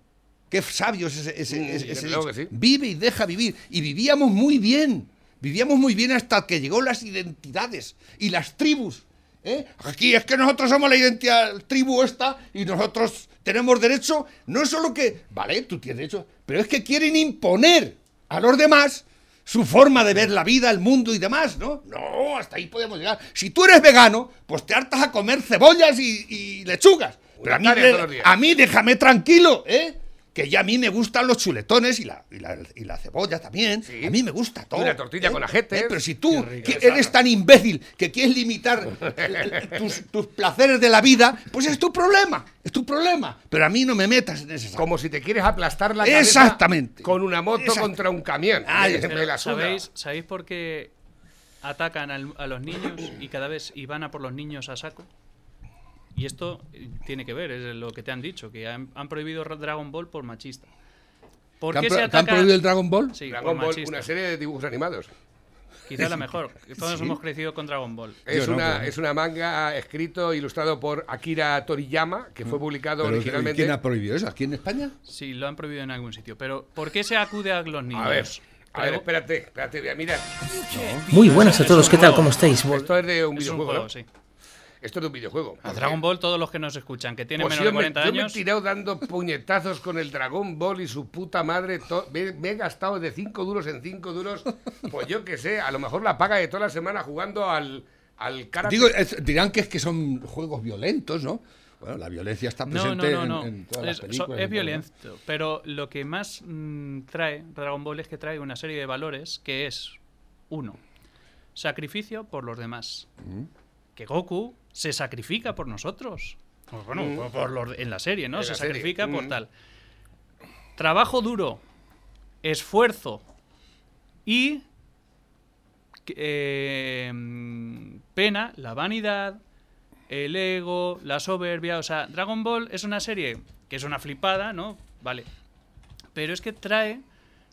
Qué sabio es ese, ese- Mm, ese- ese sí. Vive y deja vivir. Y vivíamos muy bien. Vivíamos muy bien hasta que llegó las identidades y las tribus. ¿eh? Aquí es que nosotros somos la identidad tribu esta y nosotros tenemos derecho. No es solo que, vale, tú tienes derecho, pero es que quieren imponer a los demás su forma de ver la vida, el mundo y demás, ¿no? No, hasta ahí podemos llegar. Si tú eres vegano, pues te hartas a comer cebollas y, y lechugas. Pero a mí, hectárea de- todos los días. a mí déjame tranquilo, ¿eh? Que ya a mí me gustan los chuletones y la, y la, y la cebolla también. Sí. A mí me gusta todo. una tortilla ¿eh? con ajetes. ¿Eh? Pero si tú que eres tan imbécil que quieres limitar tus, tus placeres de la vida, pues es tu problema. Es tu problema. Pero a mí no me metas en ese. Como si te quieres aplastar la cabeza Exactamente. con una moto contra un camión. Ay, Me- pero la. ¿Sabéis, ¿Sabéis por qué atacan al- a los niños y cada vez y van a por los niños a saco? Y esto eh, tiene que ver, es lo que te han dicho, que han, han prohibido Dragon Ball por machista. ¿Por ¿Te han qué se te han ataca? prohibido el Dragon Ball? Sí, Dragon por Ball, machista. una serie de dibujos animados. Quizá la mejor. Todos hemos crecido con Dragon Ball. Es, no, una, es una manga escrito, ilustrado por Akira Toriyama, que fue publicado Pero, originalmente. ¿Quién ha prohibido eso? ¿Aquí en España? Sí, lo han prohibido en algún sitio. Pero ¿por qué se acude a los niños? A ver, a ver, espérate, espérate, voy a mirar. Muy buenas a todos, ¿qué tal? ¿Cómo estáis? Esto es de un Es un videojuego, juego, ¿no? sí. Esto es de un videojuego. A Dragon Ball, todos los que nos escuchan, que tienen Pues menos yo, de 40 me, yo me he años, tirado dando puñetazos con el Dragon Ball y su puta madre. me, me he gastado de 5 duros en 5 duros. Pues yo qué sé, a lo mejor la paga de toda la semana jugando al, al karate. Digo, es- dirán que es que son juegos violentos, ¿no? Bueno, la violencia está No, presente no, no, no. En, en todas es, las so- películas. es todo, ¿no? violento. Pero lo que más mm, trae Dragon Ball es que trae una serie de valores que es, uno, sacrificio por los demás. Mm. Que Goku se sacrifica por nosotros. Pues bueno, por- por los- en la serie, ¿no? Se serie. sacrifica por Mm. tal. Trabajo duro, esfuerzo y eh, mm, pena, la vanidad, el ego, la soberbia. O sea, Dragon Ball es una serie que es una flipada, ¿no? Vale. Pero es que trae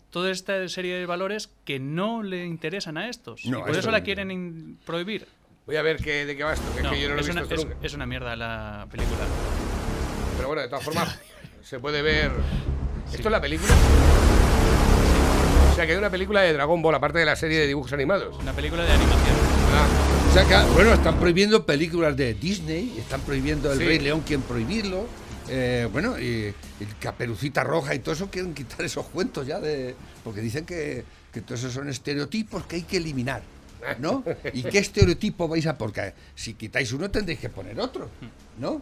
toda esta serie de valores que no le interesan a estos. No, y a por eso la quieren prohibir. Voy a ver qué, de qué va esto, que No, es que yo no lo he es, visto una, esto es- nunca. es una mierda la película. Pero bueno, de todas formas, se puede ver. ¿Esto es la película? O sea, que hay una película de Dragon Ball, aparte de la serie de dibujos animados. Una película de animación. Ah, O sea que, bueno, están prohibiendo películas de Disney, están prohibiendo El Sí. Rey León, quieren prohibirlo. eh, bueno, y, y Caperucita Roja y todo eso quieren quitar esos cuentos ya de. Porque dicen que, que todos esos son estereotipos que hay que eliminar. ¿No? ¿Y qué estereotipo vais a.? Porque si quitáis uno tendréis que poner otro. ¿No?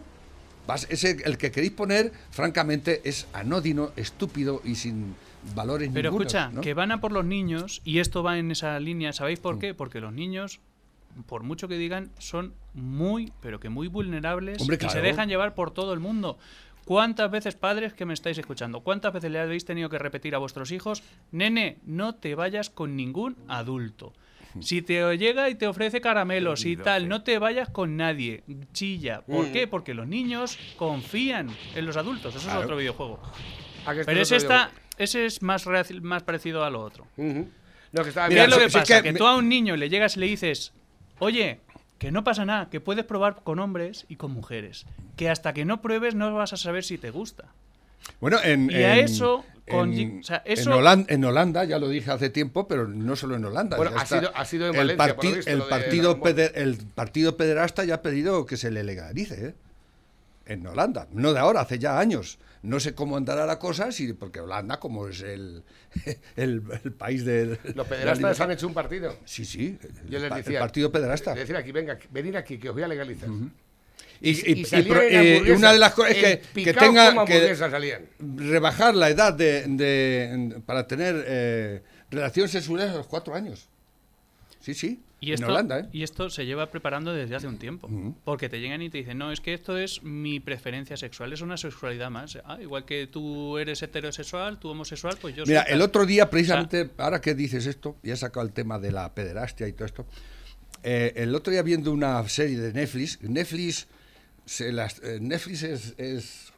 Vas- ese, el que queréis poner, francamente, es anódino, estúpido y sin valores Pero escucha, ¿no? que van a por los niños y esto va en esa línea. ¿Sabéis por qué? Porque los niños, por mucho que digan, son muy, pero que muy vulnerables Hombre, y se dejan llevar por todo el mundo. ¿Cuántas veces, padres que me estáis escuchando, cuántas veces le habéis tenido que repetir a vuestros hijos, nene, no te vayas con ningún adulto? Si te llega y te ofrece caramelos y tal, no te vayas con nadie. Chilla. ¿Por Mm. qué? Porque los niños confían en los adultos. Eso Claro. es otro videojuego. ¿a que esto Pero es ese, otro está, ese es más, más parecido a lo otro. Ujú. No, que ¿Qué Mira, es lo que si- si es pasa? que Que, tú a un niño le llegas y le dices, oye, que no pasa nada, que puedes probar con hombres y con mujeres. Que hasta que no pruebes no vas a saber si te gusta. Bueno, en, Y a en- eso, con- en, o sea, en eso- Holan- en Holanda, ya lo dije hace tiempo, pero no solo en Holanda. Bueno, ha está. sido- ha sido en el, Valencia, por lo parti- visto, el lo partido peder- el partido pederasta ya ha pedido que se le legalice, ¿eh? En Holanda, no de ahora, hace ya años. No sé cómo andará la cosa, si, porque Holanda, como es el, el, el país de. Los pederastas han hecho un partido. Sí, sí. Yo les decía. el partido pederasta. Decía aquí, venga, venid aquí, que os voy a legalizar. Y- y y- y salían pro- en eh, una de las cosas es que, En que tenga que salían. rebajar la edad de, de- para tener eh, relaciones sexuales a los cuatro años. Sí, sí. Y en esto, Holanda, ¿eh? y esto se lleva preparando desde hace un tiempo. Porque te llegan y te dicen, no, es que esto es mi preferencia sexual, es una sexualidad más. Ah, igual que tú eres heterosexual, tú homosexual, pues yo Mira, soy el tal". otro día, precisamente, ahora que dices esto, y he sacado el tema de la pederastia y todo esto, eh, el otro día viendo una serie de Netflix, Netflix, se las, eh, Netflix es, es-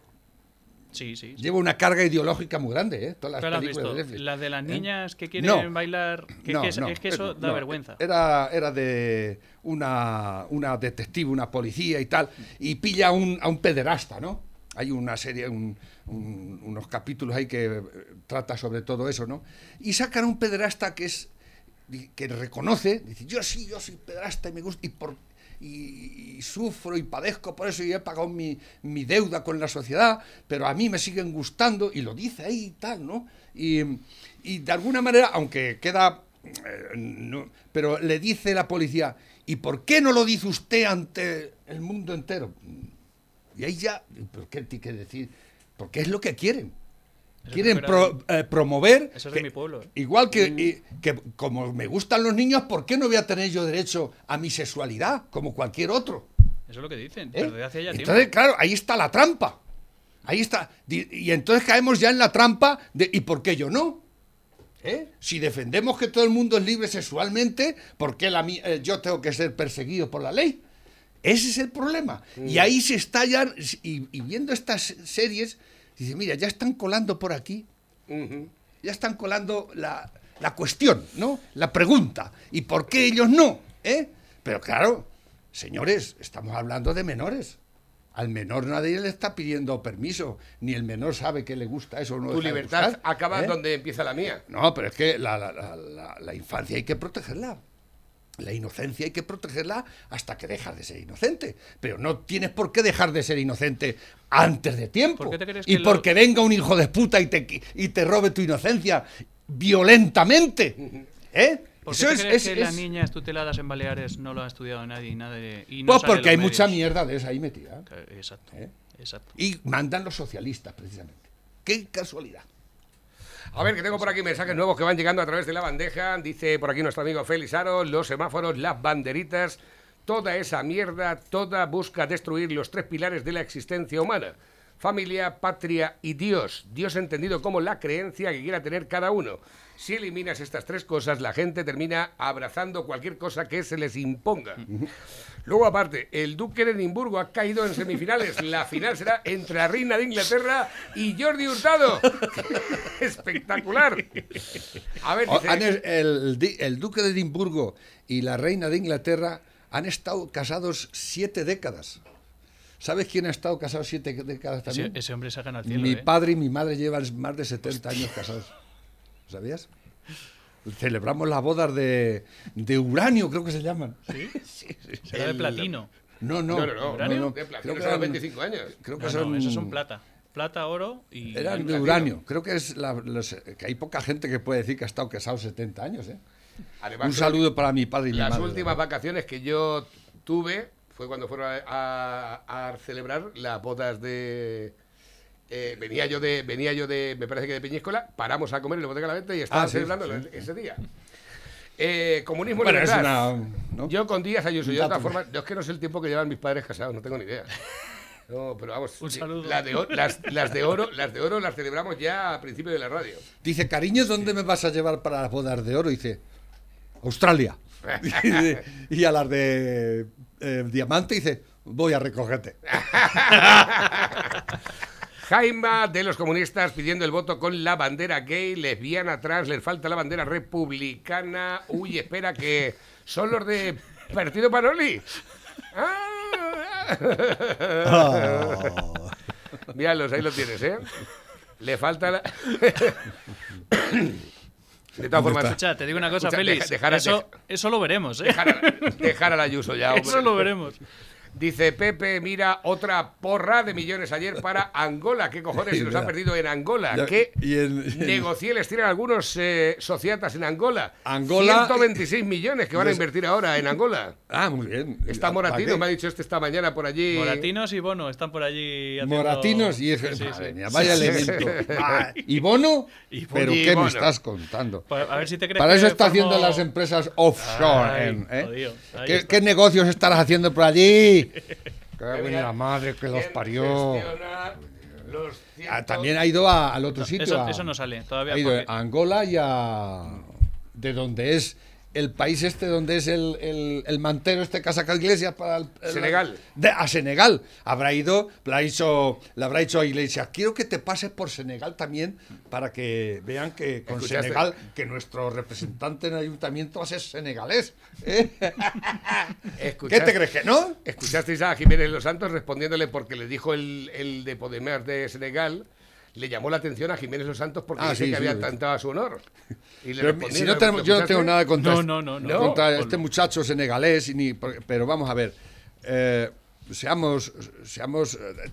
Sí, sí. sí. lleva una carga ideológica muy grande, ¿eh? Todas las ¿Pero la has películas de Netflix. La de las ¿eh? niñas que quieren No. bailar. Que, No, que es, no, es que eso da vergüenza. Era, era de una, una detective, una policía y tal, y pilla a un, a un pederasta, ¿no? Hay una serie, un- un- unos capítulos ahí que eh, trata sobre todo eso, ¿no? Y sacan a un pederasta que es que reconoce, dice, yo sí, yo soy pederasta y me gusta, y, por, y, sufro y padezco por eso y he pagado mi, mi deuda con la sociedad, pero a mí me siguen gustando, y lo dice ahí y tal, ¿no? Y, y de alguna manera, aunque queda, eh, no- pero le dice la policía, ¿y por qué no lo dice usted ante el mundo entero? Y ahí ya, ¿por qué tiene que decir? Porque es lo que quieren. Quieren pro- eh, promover. Eso es que- de mi pueblo. ¿eh? Igual que, y- que como me gustan los niños, ¿por qué no voy a tener yo derecho a mi sexualidad como cualquier otro? Eso es lo que dicen. ¿eh? Pero desde hace ya Entonces, tiempo. claro, ahí está la trampa. Ahí está. Y entonces caemos ya en la trampa de ¿y por qué yo no? ¿Eh? Si defendemos que todo el mundo es libre sexualmente, ¿por qué la eh, yo tengo que ser perseguido por la ley? Ese es el problema. Y ahí se estallan, y, y viendo estas series, dice, mira, ya están colando por aquí, ya están colando la, la cuestión, ¿no? La pregunta. ¿Y por qué ellos no? ¿Eh? Pero claro, señores, estamos hablando de menores. Al menor nadie le está pidiendo permiso, ni el menor sabe que le gusta eso o no. Tu libertad acaba ¿eh? donde empieza la mía. No, pero es que la- la- la infancia hay que protegerla. La inocencia hay que protegerla hasta que dejas de ser inocente. Pero no tienes por qué dejar de ser inocente antes de tiempo. ¿Por qué te crees y lo- porque venga un hijo de puta y te, y te robe tu inocencia violentamente. ¿Eh? ¿Por qué Eso te es- crees es- que las niñas tuteladas en Baleares no lo ha estudiado nadie y no Pues porque hay mucha mierda de esa ahí metida. Exacto. ¿Eh? Exacto. Y mandan los socialistas, precisamente. Qué casualidad. A ver, que tengo por aquí mensajes nuevos que van llegando a través de la bandeja. Dice por aquí nuestro amigo Félix Aro, los semáforos, las banderitas, toda esa mierda, toda busca destruir los tres pilares de la existencia humana. Familia, patria y Dios. Dios entendido como la creencia que quiera tener cada uno. Si eliminas estas tres cosas, la gente termina abrazando cualquier cosa que se les imponga. Luego, aparte, el duque de Edimburgo ha caído en semifinales. La final será entre la reina de Inglaterra y Jordi Hurtado. Espectacular. A ver, dice- el duque de Edimburgo y la reina de Inglaterra han estado casados siete décadas. ¿Sabes quién ha estado casado siete décadas Ese, también? ese hombre saca al cielo. Mi ¿eh? padre y mi madre llevan más de 70 años casados. ¿Sabías? Celebramos las bodas de, de uranio, creo que se llaman. Será de El- platino. No, no. No, no, no. ¿Uranio? De platino Creo que son eran- 25 años. Creo que No, son, no, esos son plata. Plata, oro y. Eran de uranio. Creo que es la- los- que hay poca gente que puede decir que ha estado casado 70 años. ¿eh? Además, Un saludo para mi padre y mi Las madre. últimas vacaciones que yo tuve fue cuando fueron a, a- a celebrar las bodas de. eh, venía yo de venía yo de me parece que de Peñíscola paramos a comer en la boteca de la venta y estaban Ah, sí, celebrando sí. ese día Eh, comunismo Bueno, es libertad. una- ¿no? yo con Díaz Ayuso yo de dato. formas yo es que no sé el tiempo que llevan mis padres casados no tengo ni idea no, pero vamos, Un sí, saludo. Las, de, las, las de oro, las de oro las celebramos ya a principio de la radio. Dice, cariño, ¿dónde me vas a llevar para las bodas de oro? Dice, Australia. Y a las de eh, diamante dice, voy a recogerte. Jaima de los comunistas pidiendo el voto con la bandera gay, lesbiana, trans, les falta la bandera republicana. Uy, espera que son los de Partido Paroli. Ah. Míralos, ahí lo tienes, ¿eh? Le falta la... De todas formas, Escucha, te digo una cosa, Escucha, Félix. deja- dejar a- eso, deja- eso lo veremos, ¿eh? dejar, a, dejar al Ayuso ya, hombre. Eso lo veremos. Dice Pepe, mira, otra porra de millones ayer para Angola. ¿Qué cojones se nos ha perdido en Angola? Ya, ¿Qué y en- y en- negocieles tienen algunos eh, sociatas en Angola? Angola- 126 millones que van a invertir ahora en Angola. Ah, muy bien. Está ¿Para Moratino, me ha dicho este esta mañana por allí. Moratinos y Bono están por allí haciendo... Moratinos y es Sí, sí, Madre sí. mía, vaya Sí, sí. elemento. Ah, ¿Y Bono? Y. ¿Pero Y qué Bono. me estás contando? Pa- A ver si te crees Para eso está formo- haciendo las empresas offshore. Ay, en- ¿eh? ¿Qué, qué negocios estarás haciendo por allí? Cago en la madre que los ¿Quién parió. los Ah, cientos- también ha ido a- al otro sitio. Eso, a- eso no sale todavía. ha ido porque- a Angola y a. de donde es el país este donde es el, el, el mantero este que ha sacado Iglesias para el, el- Senegal. de- a Senegal. Habrá ido, le, ha le habrá dicho a Iglesias, quiero que te pases por Senegal también para que vean que con ¿Escuchaste? Senegal, que nuestro representante en el ayuntamiento va a ser senegalés. ¿eh? ¿Qué ¿Escuchaste- te crees que no? ¿Escuchasteis a Jiménez Los Santos respondiéndole porque le dijo el, el de Podemar de Senegal? Le llamó la atención a Jiménez Los Santos porque Ah, dice sí, que sí, había tentado a su honor. Y le si ¿lo- no tenemos- lo yo no tengo nada contra, No, este- no, no, no. No. contra este muchacho senegalés, y ni, pero vamos a ver, eh, seamos, seamos, eh,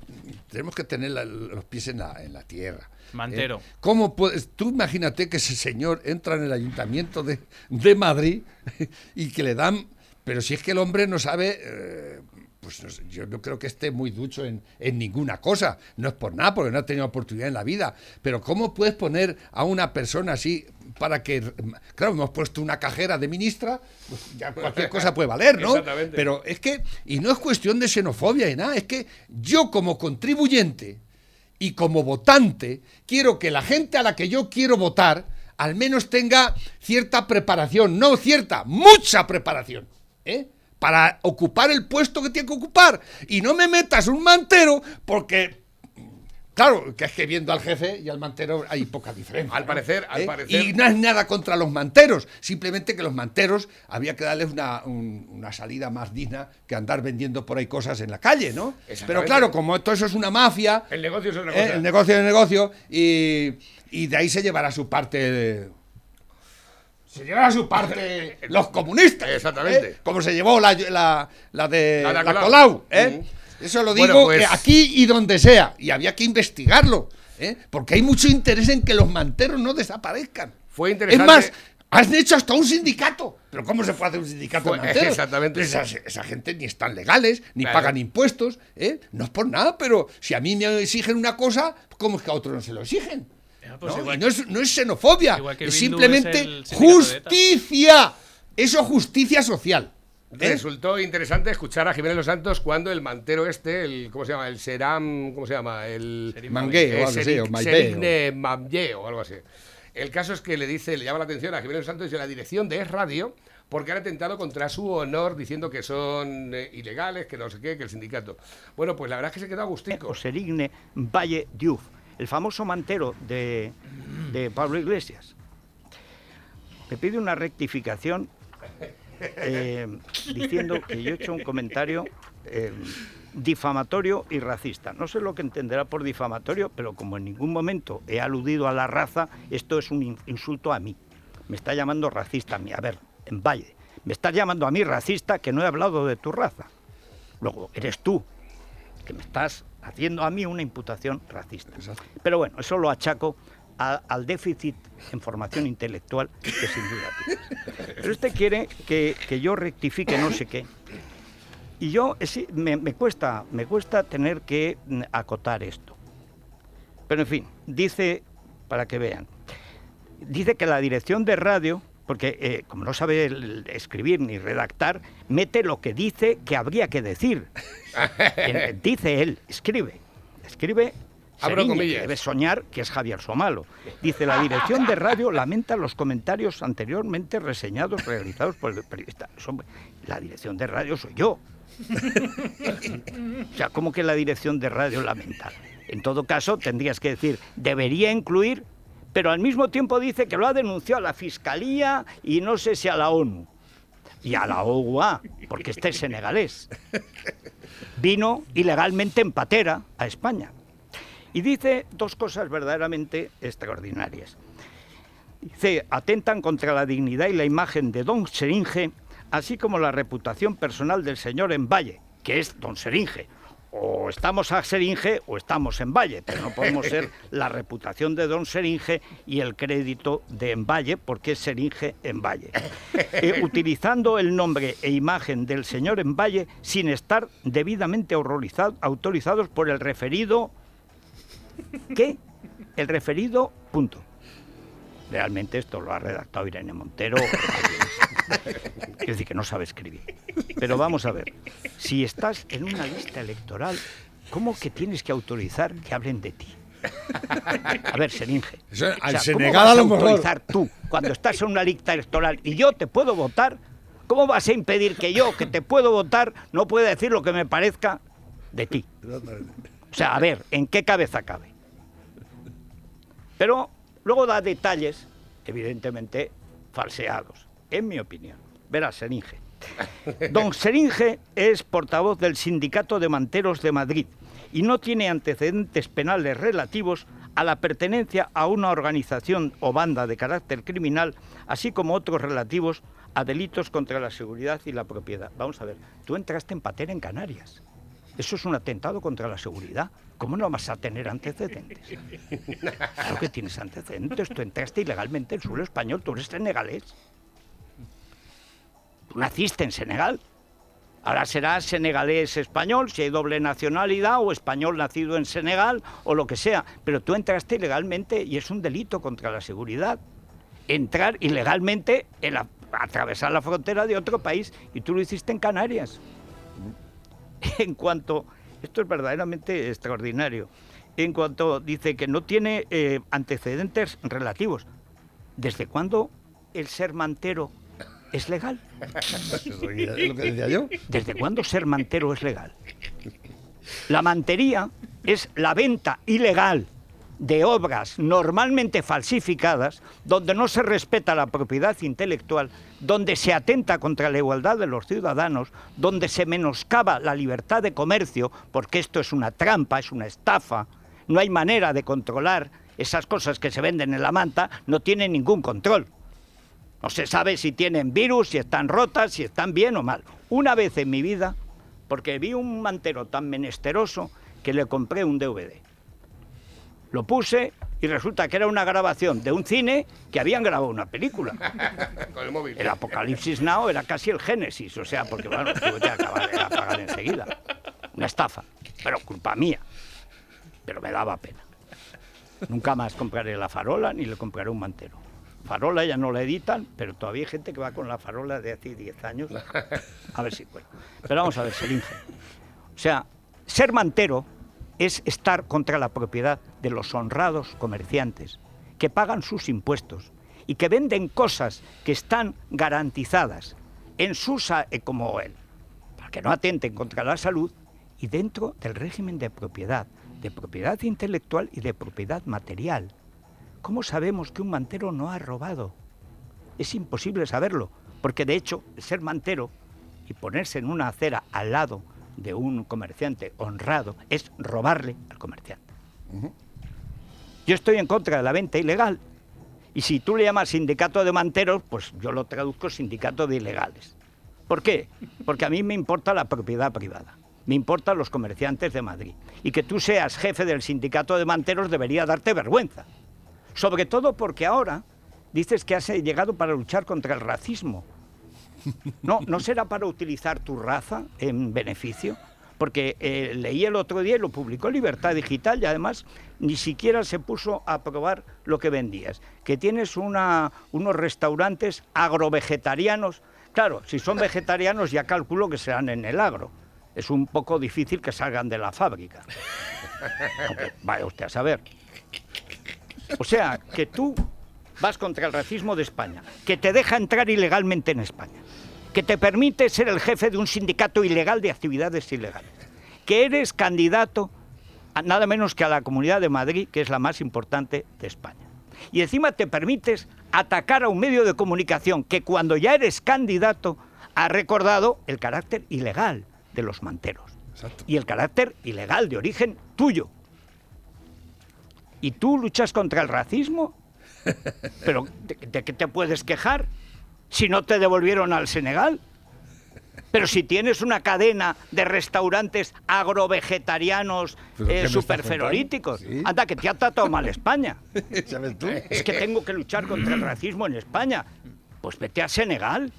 tenemos que tener la- los pies en la, en la tierra. Mantero. ¿eh? ¿Cómo puedes, tú imagínate que ese señor entra en el ayuntamiento de, de Madrid y que le dan, pero si es que el hombre no sabe... eh, pues yo no creo que esté muy ducho en, en ninguna cosa. No es por nada, porque no ha tenido oportunidad en la vida. Pero ¿cómo puedes poner a una persona así para que... Claro, hemos puesto una cajera de ministra, pues ya cualquier cosa puede valer, ¿no? Exactamente. Pero es que, y no es cuestión de xenofobia y nada, es que yo como contribuyente y como votante, quiero que la gente a la que yo quiero votar al menos tenga cierta preparación, no cierta, mucha preparación, ¿eh? Para ocupar el puesto que tiene que ocupar. Y no me metas un mantero porque Claro, que es que viendo al jefe y al mantero hay poca diferencia. Al ¿no? parecer- al ¿Eh? parecer- Y no es nada contra los manteros, simplemente que los manteros había que darles una, un- una salida más digna que andar vendiendo por ahí cosas en la calle, ¿no? Pero claro, como todo eso es una mafia, El negocio es otra ¿eh? cosa. el negocio es el negocio, y, y de ahí se llevará su parte. de- se llevará su parte los comunistas. Exactamente. ¿eh? Como se llevó la, la, la de La de la, Colau. Colau. ¿eh? Mm. Eso lo Bueno, digo pues- eh, aquí y donde sea. Y había que investigarlo. ¿eh? Porque hay mucho interés en que los manteros no desaparezcan. Fue Es interesante. más, han hecho hasta un sindicato. Pero ¿cómo se puede hacer un sindicato Fue- de manteros? exactamente. Esa, esa gente ni están legales, ni Claro. pagan impuestos. No es por nada, pero si a mí me exigen una cosa, ¿cómo es que a otros no se lo exigen? Ya, pues ¿no? igual Y no es, no es xenofobia, igual que es simplemente es justicia. Eso es justicia social. ¿eh? Resultó interesante escuchar a Jiménez Los Santos cuando el mantero este, el ¿cómo se llama? El Seram, ¿cómo se llama? El Mangué o algo así, o algo así. El caso es que le dice, le llama la atención a Jiménez Los Santos y a la dirección de Es Radio porque han atentado contra su honor diciendo que son eh, ilegales, que no sé qué, que el sindicato. Bueno, pues la verdad es que se quedó a gustico. o Serigne Valle Diouf, el famoso mantero de, de Pablo Iglesias. Me pide una rectificación eh, diciendo que yo he hecho un comentario eh, difamatorio y racista. No sé lo que entenderá por difamatorio, pero como en ningún momento he aludido a la raza, esto es un in- insulto a mí. Me está llamando racista a mí. A ver, en Valle, me estás llamando a mí racista que no he hablado de tu raza. Luego, eres tú que me estás haciendo a mí una imputación racista. Pero bueno, eso lo achaco a- al déficit en formación intelectual que sin duda tienes. Pero este quiere que, que yo rectifique no sé qué. Y yo eh, sí, me, me cuesta, me cuesta tener que mm, acotar esto. Pero en fin, dice, para que vean, dice que la dirección de radio, porque eh, como no sabe el- escribir ni redactar, mete lo que dice que habría que decir. Dice él, escribe, escribe. Abro comillas. debe soñar que es Javier Somalo. Dice, la dirección de radio lamenta los comentarios anteriormente reseñados realizados por el periodista. La dirección de radio soy yo. O sea, ¿cómo que la dirección de radio lamenta? En todo caso, tendrías que decir, debería incluir, pero al mismo tiempo dice que lo ha denunciado a la Fiscalía y no sé si a la ONU. Y a la OUA, porque este es senegalés. Vino ilegalmente en patera a España. Y dice dos cosas verdaderamente extraordinarias. Dice, atentan contra la dignidad y la imagen de don Seringe, así como la reputación personal del señor en Valle, que es don Seringe. O estamos a Seringe o estamos en Valle, pero no podemos ser la reputación de don Seringe y el crédito de en Valle, porque es Seringe en Valle. Eh, utilizando el nombre e imagen del señor en Valle sin estar debidamente autorizados por el referido... ¿Qué? El referido punto. Realmente esto lo ha redactado Irene Montero. Quiero decir que no sabe escribir. Pero vamos a ver, si estás en una lista electoral, ¿cómo que tienes que autorizar que hablen de ti? A ver, Seringe. Eso, al ¿cómo Senegal vas a lo mejor. autorizar tú, cuando estás en una lista electoral y yo te puedo votar, ¿cómo vas a impedir que yo, que te puedo votar, no pueda decir lo que me parezca de ti? O sea, a ver, ¿en qué cabeza cabe? Pero luego da detalles, evidentemente, falseados, en mi opinión. Verás, Seringe. Don Seringe es portavoz del Sindicato de Manteros de Madrid y no tiene antecedentes penales relativos a la pertenencia a una organización o banda de carácter criminal, así como otros relativos a delitos contra la seguridad y la propiedad. Vamos a ver, tú entraste en patera en Canarias. Eso es un atentado contra la seguridad. ¿Cómo no vas a tener antecedentes? Claro que tienes antecedentes. Tú entraste ilegalmente en suelo español. Tú eres senegalés. Tú naciste en Senegal. Ahora serás senegalés español, si hay doble nacionalidad, o español nacido en Senegal, o lo que sea. Pero tú entraste ilegalmente y es un delito contra la seguridad. Entrar ilegalmente atravesar la frontera de otro país y tú lo hiciste en Canarias. En cuanto, esto es verdaderamente extraordinario, en cuanto dice que no tiene eh, antecedentes relativos. ¿Desde cuándo el ser mantero es legal? Es lo que decía yo. ¿Desde cuándo ser mantero es legal? La mantería es la venta ilegal de obras normalmente falsificadas, donde no se respeta la propiedad intelectual, donde se atenta contra la igualdad de los ciudadanos, donde se menoscaba la libertad de comercio, porque esto es una trampa, es una estafa, no hay manera de controlar esas cosas que se venden en la manta, no tienen ningún control. No se sabe si tienen virus, si están rotas, si están bien o mal. Una vez en mi vida, porque vi un mantero tan menesteroso que le compré un DVD. Lo puse y resulta que era una grabación de un cine que habían grabado una película. Con el móvil. El Apocalipsis Now era casi el Génesis, o sea, porque bueno, tuve que acabar de apagar enseguida. Una estafa, pero culpa mía. Pero me daba pena. Nunca más compraré la farola ni le compraré un mantero. Farola ya no la editan, pero todavía hay gente que va con la farola de hace 10 años. A ver si puedo. Pero vamos a ver, Seringe. O sea, ser mantero es estar contra la propiedad de los honrados comerciantes que pagan sus impuestos y que venden cosas que están garantizadas en su sa- eh, como él, para que no atenten contra la salud y dentro del régimen de propiedad, de propiedad intelectual y de propiedad material. ¿Cómo sabemos que un mantero no ha robado? Es imposible saberlo, porque de hecho ser mantero y ponerse en una acera al lado de un comerciante honrado es robarle al comerciante. Yo estoy en contra de la venta ilegal. Y si tú le llamas sindicato de manteros, pues yo lo traduzco sindicato de ilegales. ¿Por qué? Porque a mí me importa la propiedad privada. Me importan los comerciantes de Madrid. Y que tú seas jefe del sindicato de manteros debería darte vergüenza. Sobre todo porque ahora dices que has llegado para luchar contra el racismo. No, ¿no será para utilizar tu raza en beneficio? Porque eh, leí el otro día y lo publicó Libertad Digital y además ni siquiera se puso a probar lo que vendías. Que tienes una, unos restaurantes agrovegetarianos. Claro, si son vegetarianos ya calculo que serán en el agro. Es un poco difícil que salgan de la fábrica. Aunque vaya usted a saber. O sea, que tú vas contra el racismo de España, que te deja entrar ilegalmente en España, que te permite ser el jefe de un sindicato ilegal de actividades ilegales, que eres candidato a nada menos que a la Comunidad de Madrid, que es la más importante de España. Y encima te permites atacar a un medio de comunicación que cuando ya eres candidato ha recordado el carácter ilegal de los manteros y el carácter ilegal de origen tuyo. ¿Y tú luchas contra el racismo? ¿Pero de, de qué te puedes quejar si no te devolvieron al Senegal? Pero si tienes una cadena de restaurantes agrovegetarianos ¿Pero qué me eh, superferolíticos? Sí. anda que te ha tratado mal España. ¿Sabes tú? Es que tengo que luchar contra el racismo en España. Pues vete a Senegal.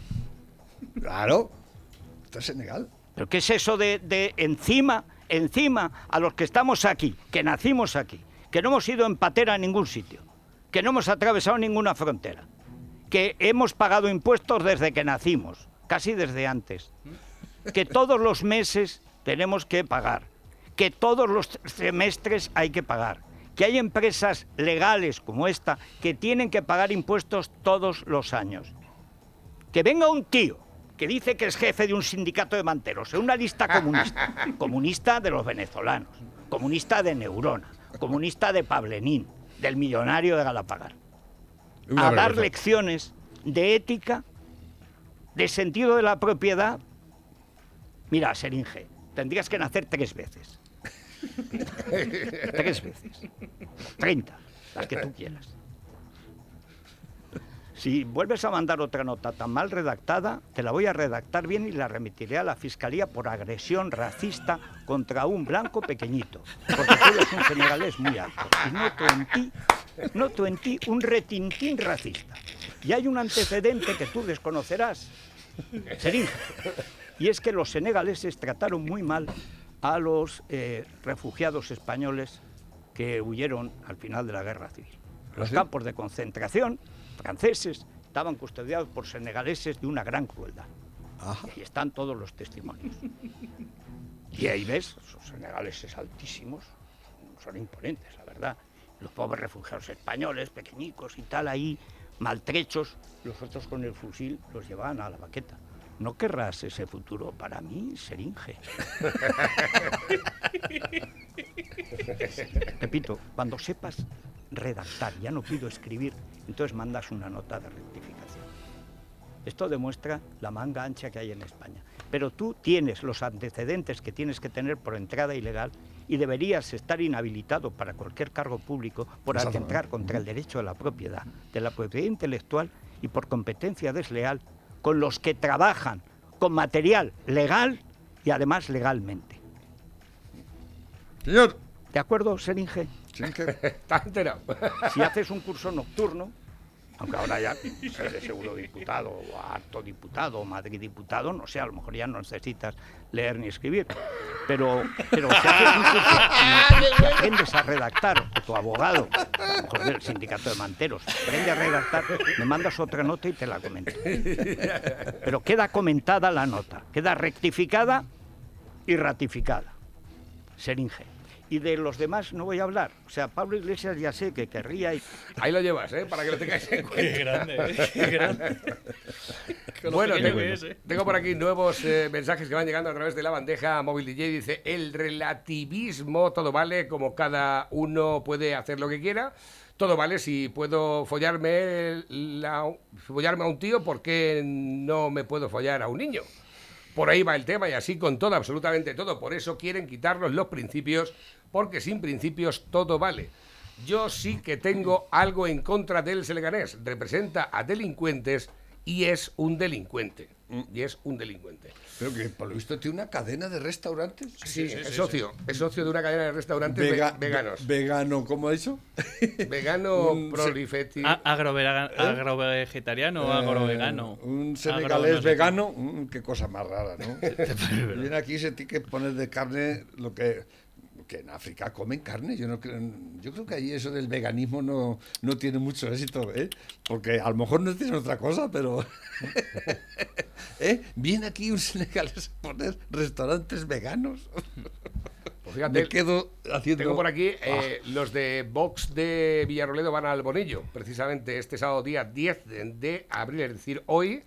Claro. Esto es Senegal. ¿Pero qué es eso de, de encima, encima a los que estamos aquí, que nacimos aquí, que no hemos ido en patera a ningún sitio, que no hemos atravesado ninguna frontera, que hemos pagado impuestos desde que nacimos, casi desde antes, que todos los meses tenemos que pagar, que todos los semestres hay que pagar, que hay empresas legales como esta que tienen que pagar impuestos todos los años. Que venga un tío que dice que es jefe de un sindicato de manteros, en una lista comunista, comunista de los venezolanos, comunista de Neurona, comunista de Pablenín, del millonario de Galapagar, Una a dar lecciones de ética, de sentido de la propiedad. Mira, Seringe, tendrías que nacer tres veces. tres veces. Treinta, las que tú quieras. Si vuelves a mandar otra nota tan mal redactada, te la voy a redactar bien y la remitiré a la Fiscalía por agresión racista contra un blanco pequeñito. Porque tú eres un senegalés muy alto. Y noto en ti, noto en ti un retintín racista. Y hay un antecedente que tú desconocerás, Seringe. Y es que los senegaleses trataron muy mal a los eh, refugiados españoles que huyeron al final de la guerra civil. Los sí? campos de concentración franceses estaban custodiados por senegaleses de una gran crueldad. Ajá. Y ahí están todos los testimonios. Y ahí ves, esos senegaleses altísimos, son imponentes, la verdad. Los pobres refugiados españoles, pequeñicos y tal, ahí maltrechos, los otros con el fusil los llevaban a la baqueta. ¿No querrás ese futuro para mí, Seringe? Repito, cuando sepas redactar, ya no pido escribir, entonces mandas una nota de rectificación. Esto demuestra la manga ancha que hay en España. Pero tú tienes los antecedentes que tienes que tener por entrada ilegal y deberías estar inhabilitado para cualquier cargo público por atentar contra el derecho de la propiedad, de la propiedad intelectual y por competencia desleal con los que trabajan con material legal y además legalmente. Señor. ¿De acuerdo, Seringe? Seringe. Está enterado. Si haces un curso nocturno, aunque ahora ya eres eurodiputado o harto diputado o Madrid diputado, no sé, a lo mejor ya no necesitas leer ni escribir. Pero, pero si haces un curso y aprendes a redactar, o tu abogado, a lo mejor del sindicato de manteros, aprende a redactar, me mandas otra nota y te la comento. Pero queda comentada la nota, queda rectificada y ratificada. Seringe. Y de los demás no voy a hablar. O sea, Pablo Iglesias ya sé que querría y Ahí lo llevas, ¿eh? Para que lo tengáis en cuenta. Qué grande, ¿eh? Qué grande. Con lo Bueno, tengo, es, ¿eh? tengo por aquí nuevos eh, mensajes que van llegando a través de la bandeja móvil DJ. Dice, el relativismo, todo vale, como cada uno puede hacer lo que quiera. Todo vale, si puedo follarme, la- follarme a un tío, ¿por qué no me puedo follar a un niño? Por ahí va el tema y así con todo, absolutamente todo. Por eso quieren quitarnos los principios, porque sin principios todo vale. Yo sí que tengo algo en contra del Selganés. Representa a delincuentes y es un delincuente. Y es un delincuente. Pero que por lo visto tiene una cadena de restaurantes. Sí, es socio. Es socio de una cadena de restaurantes Vega- ve- veganos. ve- vegano, ¿cómo ha dicho? Vegano Un- prolifeti. Agrovega- Agrovegetariano o agrovegano. Eh, Un senegalés vegano, mm, qué cosa más rara, ¿no? Viene aquí y se tiene que poner de carne lo que que en África comen carne. Yo no creo, yo creo que ahí eso del veganismo no, no tiene mucho éxito, ¿eh? Porque a lo mejor no tiene otra cosa, pero ¿eh? viene aquí un senegalés a poner restaurantes veganos. Pues fíjate, Me quedo haciendo. Tengo por aquí, eh, los de Vox de Villarroledo van al Bonillo, precisamente este sábado día 10 de, de abril, es decir, hoy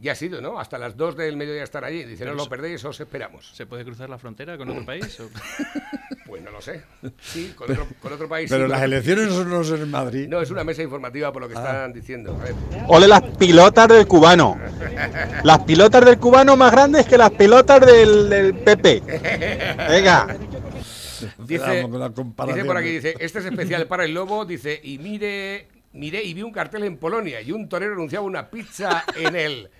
ya ha sido, ¿no? Hasta las 2 del mediodía estar allí. Dice, no Pero lo eso- perdéis, os esperamos. ¿Se puede cruzar la frontera con otro país? o- Pues no lo sé. Sí, con otro, con otro país. Pero sí, las elecciones no son- no en Madrid. No, es una mesa informativa por lo que Ah. están diciendo. A ver. Ole las pilotas del cubano. Las pilotas del cubano más grandes que las pilotas del, del PP. Venga. Dice, Vamos con la comparación. dice por aquí, dice, este es especial para el lobo, dice, y mire, miré y vi un cartel en Polonia y un torero anunciaba una pizza en él.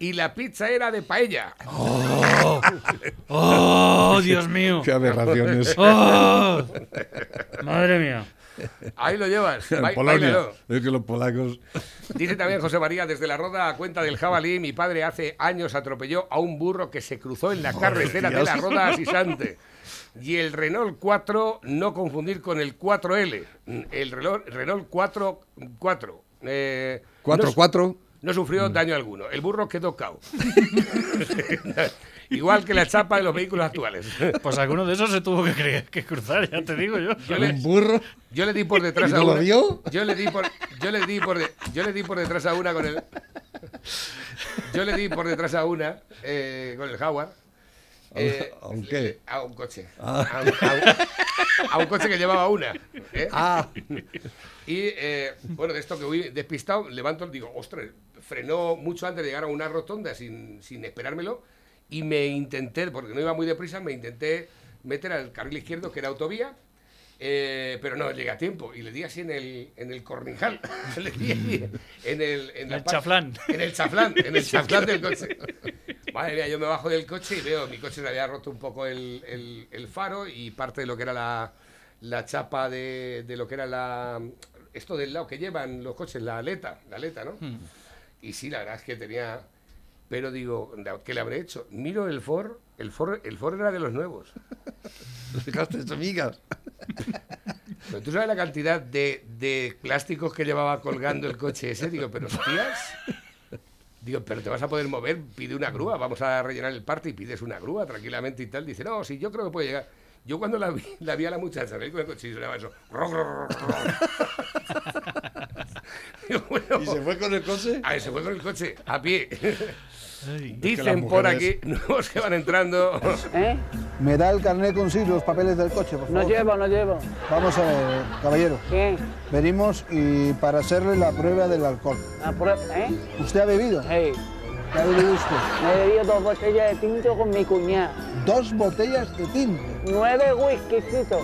Y la pizza era de paella. ¡Oh, Dios mío! Qué aberraciones. ¡Oh! Madre mía. Ahí lo llevas. En Polonia. báilalo. Es que los polacos. Dice también José María, desde la roda a cuenta del jabalí, mi padre hace años atropelló a un burro que se cruzó en la carretera de la roda a Sisante. Y el Renault 4, no confundir con el 4L. El Renault, Renault 4, 4. Eh, no es- 4-4. no sufrió daño alguno. El burro quedó cao. Igual que la chapa de los vehículos actuales. Pues alguno de esos se tuvo que, que cruzar, ya te digo yo. Yo le, Un burro. yo le di por detrás ¿Y a no lo una. vio? Yo le di por yo le di por de- yo le di por detrás a una con el Yo le di por detrás a una eh, con el Jaguar. Eh, ¿A un qué? a un coche. Ah. A, un, a un- a un coche que llevaba una. ¿eh? Ah, Y eh, bueno, de esto que voy despistado, levanto, digo, ostras, frenó mucho antes de llegar a una rotonda sin, sin esperármelo y me intenté, porque no iba muy deprisa, me intenté meter al carril izquierdo, que era autovía, eh, pero no llegué a tiempo y le di así en el, en el cornijal, le di en el, en la El chaflán. En el chaflán, en el chaflán del coche. Madre mía, yo me bajo del coche y veo, mi coche se había roto un poco el, el- el faro y parte de lo que era la, la chapa de, de lo que era la esto del lado que llevan los coches, la aleta, la aleta, ¿no? Y sí, la verdad es que tenía... Pero digo, ¿qué le habré hecho? Miro el Ford, el Ford, el Ford era de los nuevos. dejaste amigas. Pero tú sabes la cantidad de, de plásticos que llevaba colgando el coche ese. Digo, pero hostias. Digo, pero te vas a poder mover, pide una grúa, vamos a rellenar el parte y pides una grúa tranquilamente y tal. Dice, no, sí, yo creo que puede llegar. Yo cuando la vi, la vi a la muchacha, me con el coche y sonaba eso. Ro, ro, ro. Digo, bueno, ¿Y se fue con el coche? a ver, se fue con el coche, a pie. Ay. Dicen por aquí, nuevos que van entrando. ¿Eh? ¿Me da el carnet con sí los papeles del coche, por No favor? llevo, no llevo. Vamos a ver, caballero. ¿Qué? Venimos y para hacerle la prueba del alcohol. La prueba, ¿eh? ¿Usted ha bebido? Hey, ¿Qué ha bebido usted? me he bebido dos botellas de tinto con mi cuñada. Dos botellas de tinto. Nueve whiskycitos.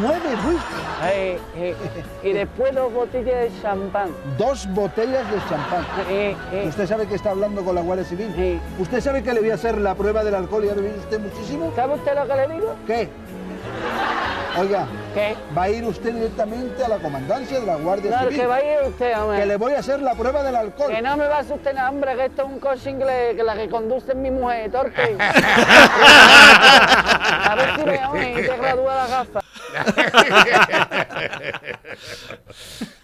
Nueve whisky. Y después dos botellas de champán. Dos botellas de champán. Eh. ¿Usted sabe que está hablando con la Guardia Civil? Sí. ¿Usted sabe que le voy a hacer la prueba del alcohol y ha bebido usted muchísimo? ¿Sabe usted lo que le digo? ¿Qué? Oiga, ¿Qué? va a ir usted directamente a la comandancia de la Guardia No, Civil. que vaya usted, hombre. Que le voy a hacer la prueba del alcohol. Que no me va a sustener, hombre, que esto es un coche inglés, que la que conduce es mi mujer, torpe. a ver si me hombre, y te gradúa la gafa.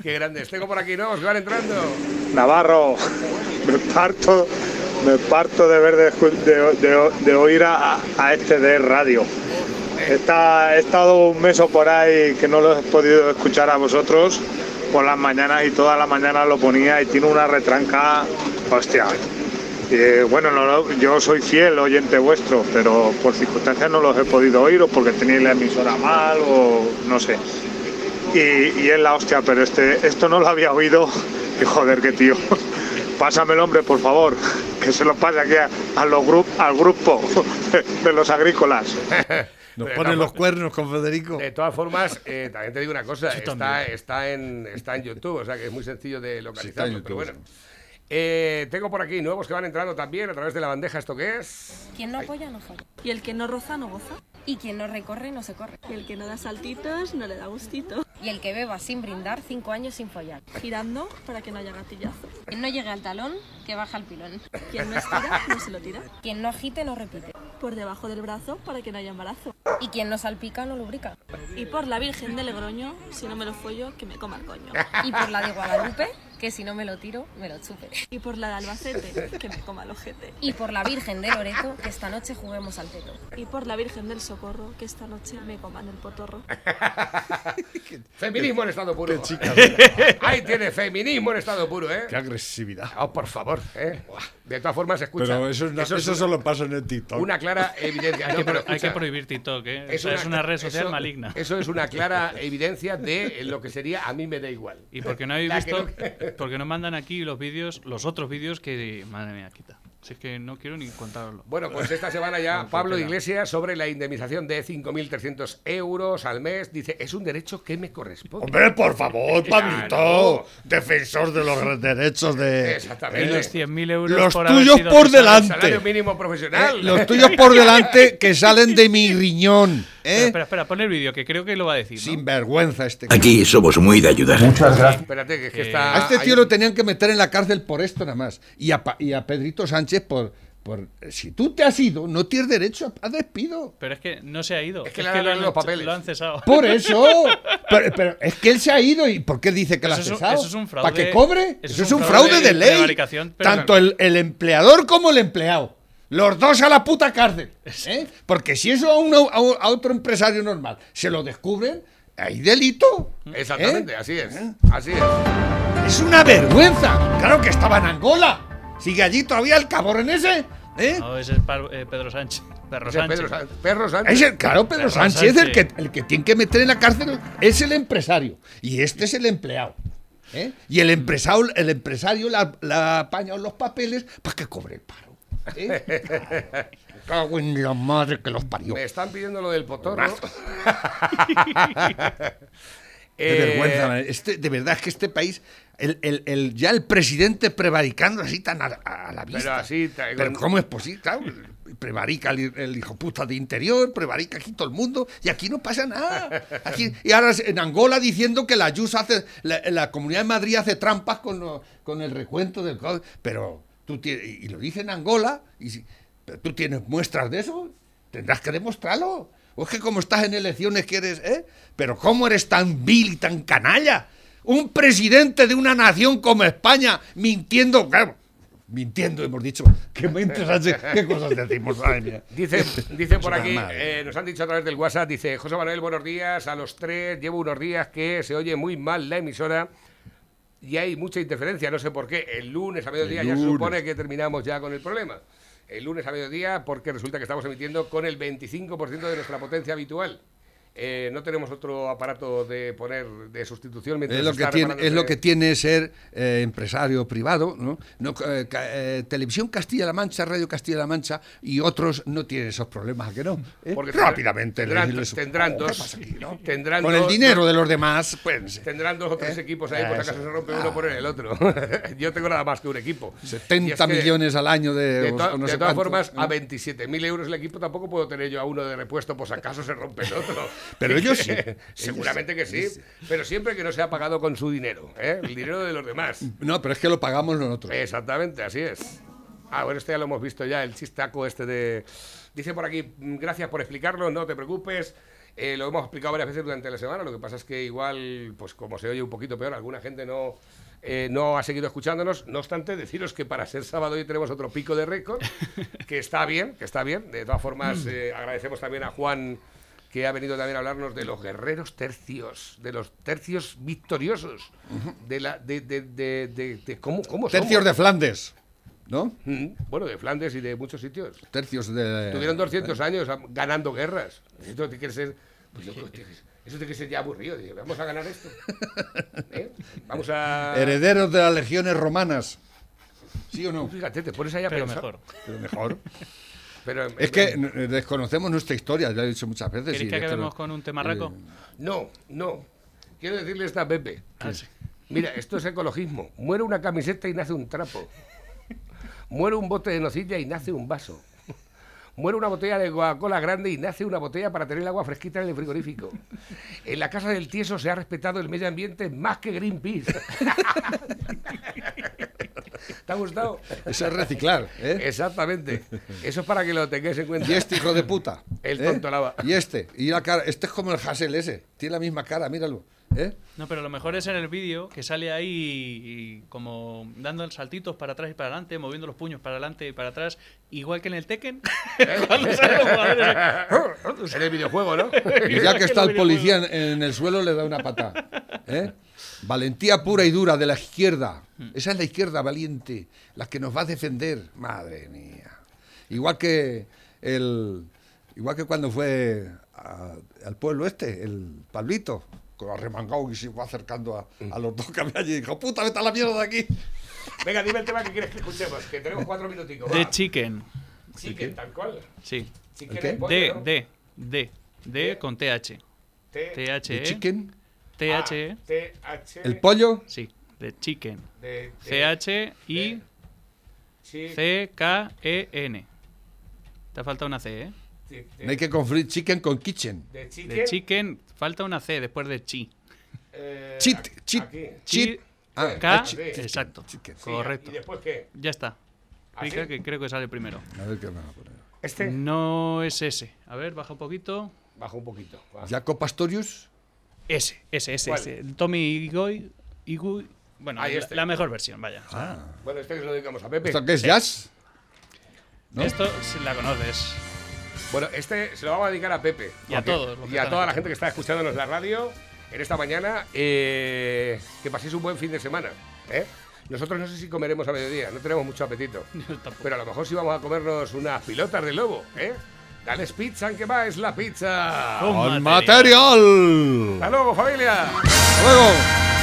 Qué grandes. Tengo por aquí nuevos que van entrando. Navarro, me parto, me parto de ver de, escu- de- de- de oír a, a este de radio. Está, he estado un mes por ahí que no lo he podido escuchar a vosotros por las mañanas y todas las mañanas lo ponía y tiene una retranca, hostia. Bueno, yo soy fiel oyente vuestro, pero por circunstancias no los he podido oír o porque tenéis la emisora mal o no sé. Y, y es la hostia, pero este, esto no lo había oído. Y joder, qué tío. Pásame el hombre, por favor, que se lo pase aquí a, a los grup, al grupo de los agrícolas. Nos ponen los cuernos con Federico. De todas formas, eh, también te digo una cosa, está, está, en, está en YouTube, o sea que es muy sencillo de localizarlo, pero bueno. Eh, tengo por aquí nuevos que van entrando también a través de la bandeja, ¿esto qué es? Quien no apoya no falla. Y el que no roza no goza. Y quien no recorre no se corre. Y el que no da saltitos no le da gustito. Y el que beba sin brindar, cinco años sin follar. Girando para que no haya gatillazo. Quien no llegue al talón, que baja al pilón. Quien no estira, no se lo tira. Quien no agite, no repite. Por debajo del brazo para que no haya embarazo. Y quien no salpica, no lubrica. Y por la Virgen de Legroño, si no me lo follo, que me coma el coño. Y por la de Guadalupe, que si no me lo tiro, me lo chupe. Y por la de Albacete, que me coma el ojete. Y por la Virgen de Loreto, que esta noche juguemos al teto. Y por la Virgen del Socorro, que esta noche me coman el potorro. Feminismo en estado puro. qué chica. Ahí tiene feminismo en estado puro, ¿eh? Qué agresividad. Oh, por favor, ¿eh? De todas formas, escucha. Pero eso, es una- eso, es una- solo pasa en el TikTok. una clara evidencia. Hay, No, que, pero hay que escucha, prohibir TikTok, ¿eh? es O sea, es una red social eso- maligna. Eso es una clara evidencia de lo que sería a mí me da igual. Y porque no habéis que visto, porque no mandan aquí los vídeos, los otros vídeos que, madre mía, quita. Si es que no quiero ni contarlo. Bueno, pues esta semana ya Pablo Iglesias sobre la indemnización de 5.300 euros al mes dice, es un derecho que me corresponde. Hombre, por favor, Claro. Pablito. Defensor de los derechos de. Exactamente. Y los 100.000 euros Los por haber tuyos sido por delante. Salario mínimo profesional. Eh, los tuyos por delante que salen de mi riñón. Espera, ¿eh? espera, espera, pon el vídeo, que creo que lo va a decir. ¿no? Sin vergüenza este. Aquí somos muy de ayudar. Espérate, que es que Que- está... A este tío ahí- lo tenían que meter en la cárcel por esto nada más. Y a, Pa- y a Pedrito Sánchez por, por por, si tú te has ido, no tienes derecho a, a despido. Pero es que no se ha ido. Es que Es le que han lo, han, los papeles. lo han cesado. Por eso. pero, pero es que él se ha ido. ¿Y por qué dice que lo ha cesado? eso es un fraude- ¿Para que cobre? eso Eso, es un un fraude fraude, de de ley. Tanto el, el empleador como el empleado. Los dos a la puta cárcel. ¿eh? Porque si eso a, uno- a un- a otro empresario normal se lo descubren, hay delito. Exactamente, ¿eh? así es. Así es. Es una vergüenza. Claro que estaba en Angola. Sigue allí todavía el cabrón ese. ¿eh? No, ese es Par- eh, Pedro Sánchez. Perro Ese Sánchez. Pedro Sánchez. Perro Sánchez. Es el- claro, Pedro Pedro Sánchez, El, que, el que tiene que meter en la cárcel es el empresario. Y este es el empleado. ¿eh? Y el empresario, el empresario le ha- le ha apañado los papeles para que cobre el paro. ¿eh? Cago en la madre que los parió. Me están pidiendo lo del potorro. Qué Eh, vergüenza. Este, de verdad es que este país, el, el- el- ya el presidente prevaricando así tan a, a la vista. Pero así, Pero ¿cómo es posible? Claro, prevarica el, el hijo puta de interior, prevarica aquí todo el mundo y aquí no pasa nada. Aquí, y ahora en Angola diciendo que la Ayuso hace, la, la Comunidad de Madrid hace trampas con, lo- con el recuento del pero tú tienes, y lo dice en Angola, y si- pero tú tienes muestras de eso, tendrás que demostrarlo. O es que como estás en elecciones quieres, ¿eh? Pero ¿cómo eres tan vil y tan canalla? Un presidente de una nación como España mintiendo, claro, mintiendo hemos dicho, que mientes, Sánchez, qué cosas decimos. Dice, dice por aquí, eh, nos han dicho a través del WhatsApp, dice José Manuel, buenos días a los tres, llevo unos días que se oye muy mal la emisora y hay mucha interferencia, no sé por qué. El lunes a mediodía ya se supone que terminamos ya con el problema. El lunes a mediodía porque resulta que estamos emitiendo con el 25% de nuestra potencia habitual. Eh, no tenemos otro aparato de poner de sustitución Es lo, que tiene, es lo que tiene ser eh, empresario privado, ¿no? No, eh, eh, Televisión Castilla-La Mancha, Radio Castilla-La Mancha y otros no tienen esos problemas, ¿a que no? Porque Rápidamente. tendrán, les- tendrán Oh, ¿qué dos, pasa aquí, no? tendrán Con el dinero dos- de los demás, pues... Tendrán dos o tres equipos ahí, por si Eso. acaso se rompe uno, poner el otro. Yo tengo nada más que un equipo. 70 Y es que, millones al año de... De, to- no todas cuánto, formas, a 27.000 euros el equipo tampoco puedo tener yo a uno de repuesto, por si acaso se rompe el otro. Pero ellos sí. Seguramente que sí, pero siempre que no sea pagado con su dinero, ¿eh? el dinero de los demás. No, pero es que lo pagamos nosotros. Exactamente, así es. Ah, bueno, este ya lo hemos visto ya, el chistaco este de... Dice por aquí, "Mm, gracias por explicarlo, no te preocupes. Eh, lo hemos explicado varias veces durante la semana, lo que pasa es que igual, pues como se oye un poquito peor, alguna gente no, eh, no ha seguido escuchándonos. No obstante, deciros que para ser sábado hoy tenemos otro pico de récord, que está bien, que está bien. De todas formas, eh, agradecemos también a Juan que ha venido también a hablarnos de los guerreros tercios, de los tercios victoriosos, de la de, de, de, de- de cómo, cómo Tercios somos. de Flandes, ¿no? Mm, Bueno, de Flandes y de muchos sitios. Tercios de... Tuvieron 200 años am- ganando guerras. Esto tiene que ser, pues yo tiene que ser- eso tiene que ser ya aburrido. Vamos a ganar esto. ¿Eh? Vamos a... Herederos de las legiones romanas. ¿Sí o no? Fíjate, te pones ahí a Pero pensar. mejor. Pero mejor. Pero, Es que desconocemos nuestra historia, ya lo he dicho muchas veces. ¿Queréis y que acabemos con un temarraco? Eh, No, no. Quiero decirle esta a Pepe. Ah, sí. Mira, esto es ecologismo. Muere una camiseta y nace un trapo. Muere un bote de nocilla y nace un vaso. Muere una botella de Coca-Cola grande y nace una botella para tener el agua fresquita en el frigorífico. En la casa del tieso se ha respetado el medio ambiente más que Greenpeace. ¿Te ha gustado? Eso es reciclar, ¿eh? Exactamente. Eso es para que lo tengáis en cuenta. Y este hijo de puta. El ¿eh? tonto lava. Y este. Y la cara. Este es como el Hassel ese. Tiene la misma cara, míralo. ¿Eh? No, pero lo mejor es en el vídeo que sale ahí y como dando saltitos para atrás y para adelante, moviendo los puños para adelante y para atrás, igual que en el Tekken. Salen los. En el videojuego, ¿no? Y ya que está el policía en, en el suelo, le da una patada. ¿eh? Valentía pura y dura de la izquierda. Esa es la izquierda valiente, la que nos va a defender. Madre mía. Igual que el. Igual que cuando fue a- al pueblo este, el Pablito, arremangado y se fue acercando a, a los dos que había allí y dijo, puta, vete a la mierda de aquí. Venga, dime el tema que quieres que escuchemos, que tenemos cuatro minuticos. The va. Chicken. Chicken, tal cual. Sí. Chicken D. D, D, D con TH. T- TH. ¿De chicken? TH. Ah, TH. ¿El pollo? Sí, de Chicken. De, CH I chi- C K E N. Te falta una C, ¿eh? de- de- No hay que confundir chicken con kitchen. de chicken. Falta una C después de Chi. eh, Cheat, aquí- cheat, aquí. cheat. Ah, K, ah, exacto. Sí, Correcto. ¿Y después qué? Ya está. Explica que creo que sale primero. A ver qué me va a poner. ¿Este? No es ese. A ver, baja un poquito. Baja un poquito. va. Jaco Pastorius. Ese, ese, ese, ese. Tommy Igoy. Igui- bueno, Ahí la, este. la mejor versión, vaya. o sea, Bueno, este que se lo dedicamos a Pepe. ¿Esto qué es? Sí. ¿Jazz? ¿No? Esto si la conoces. Bueno, este se lo vamos a dedicar a Pepe. Y a todos Y a toda la gente que está escuchándonos la radio en esta mañana. eh, que paséis un buen fin de semana. ¿eh? Nosotros no sé si comeremos a mediodía, no tenemos mucho apetito. Pero a lo mejor sí vamos a comernos unas pilotas de lobo. ¿eh? Dales pizza, ¿qué va? Es la pizza. Con ¡Con material! Hasta luego, familia. ¡Hasta luego!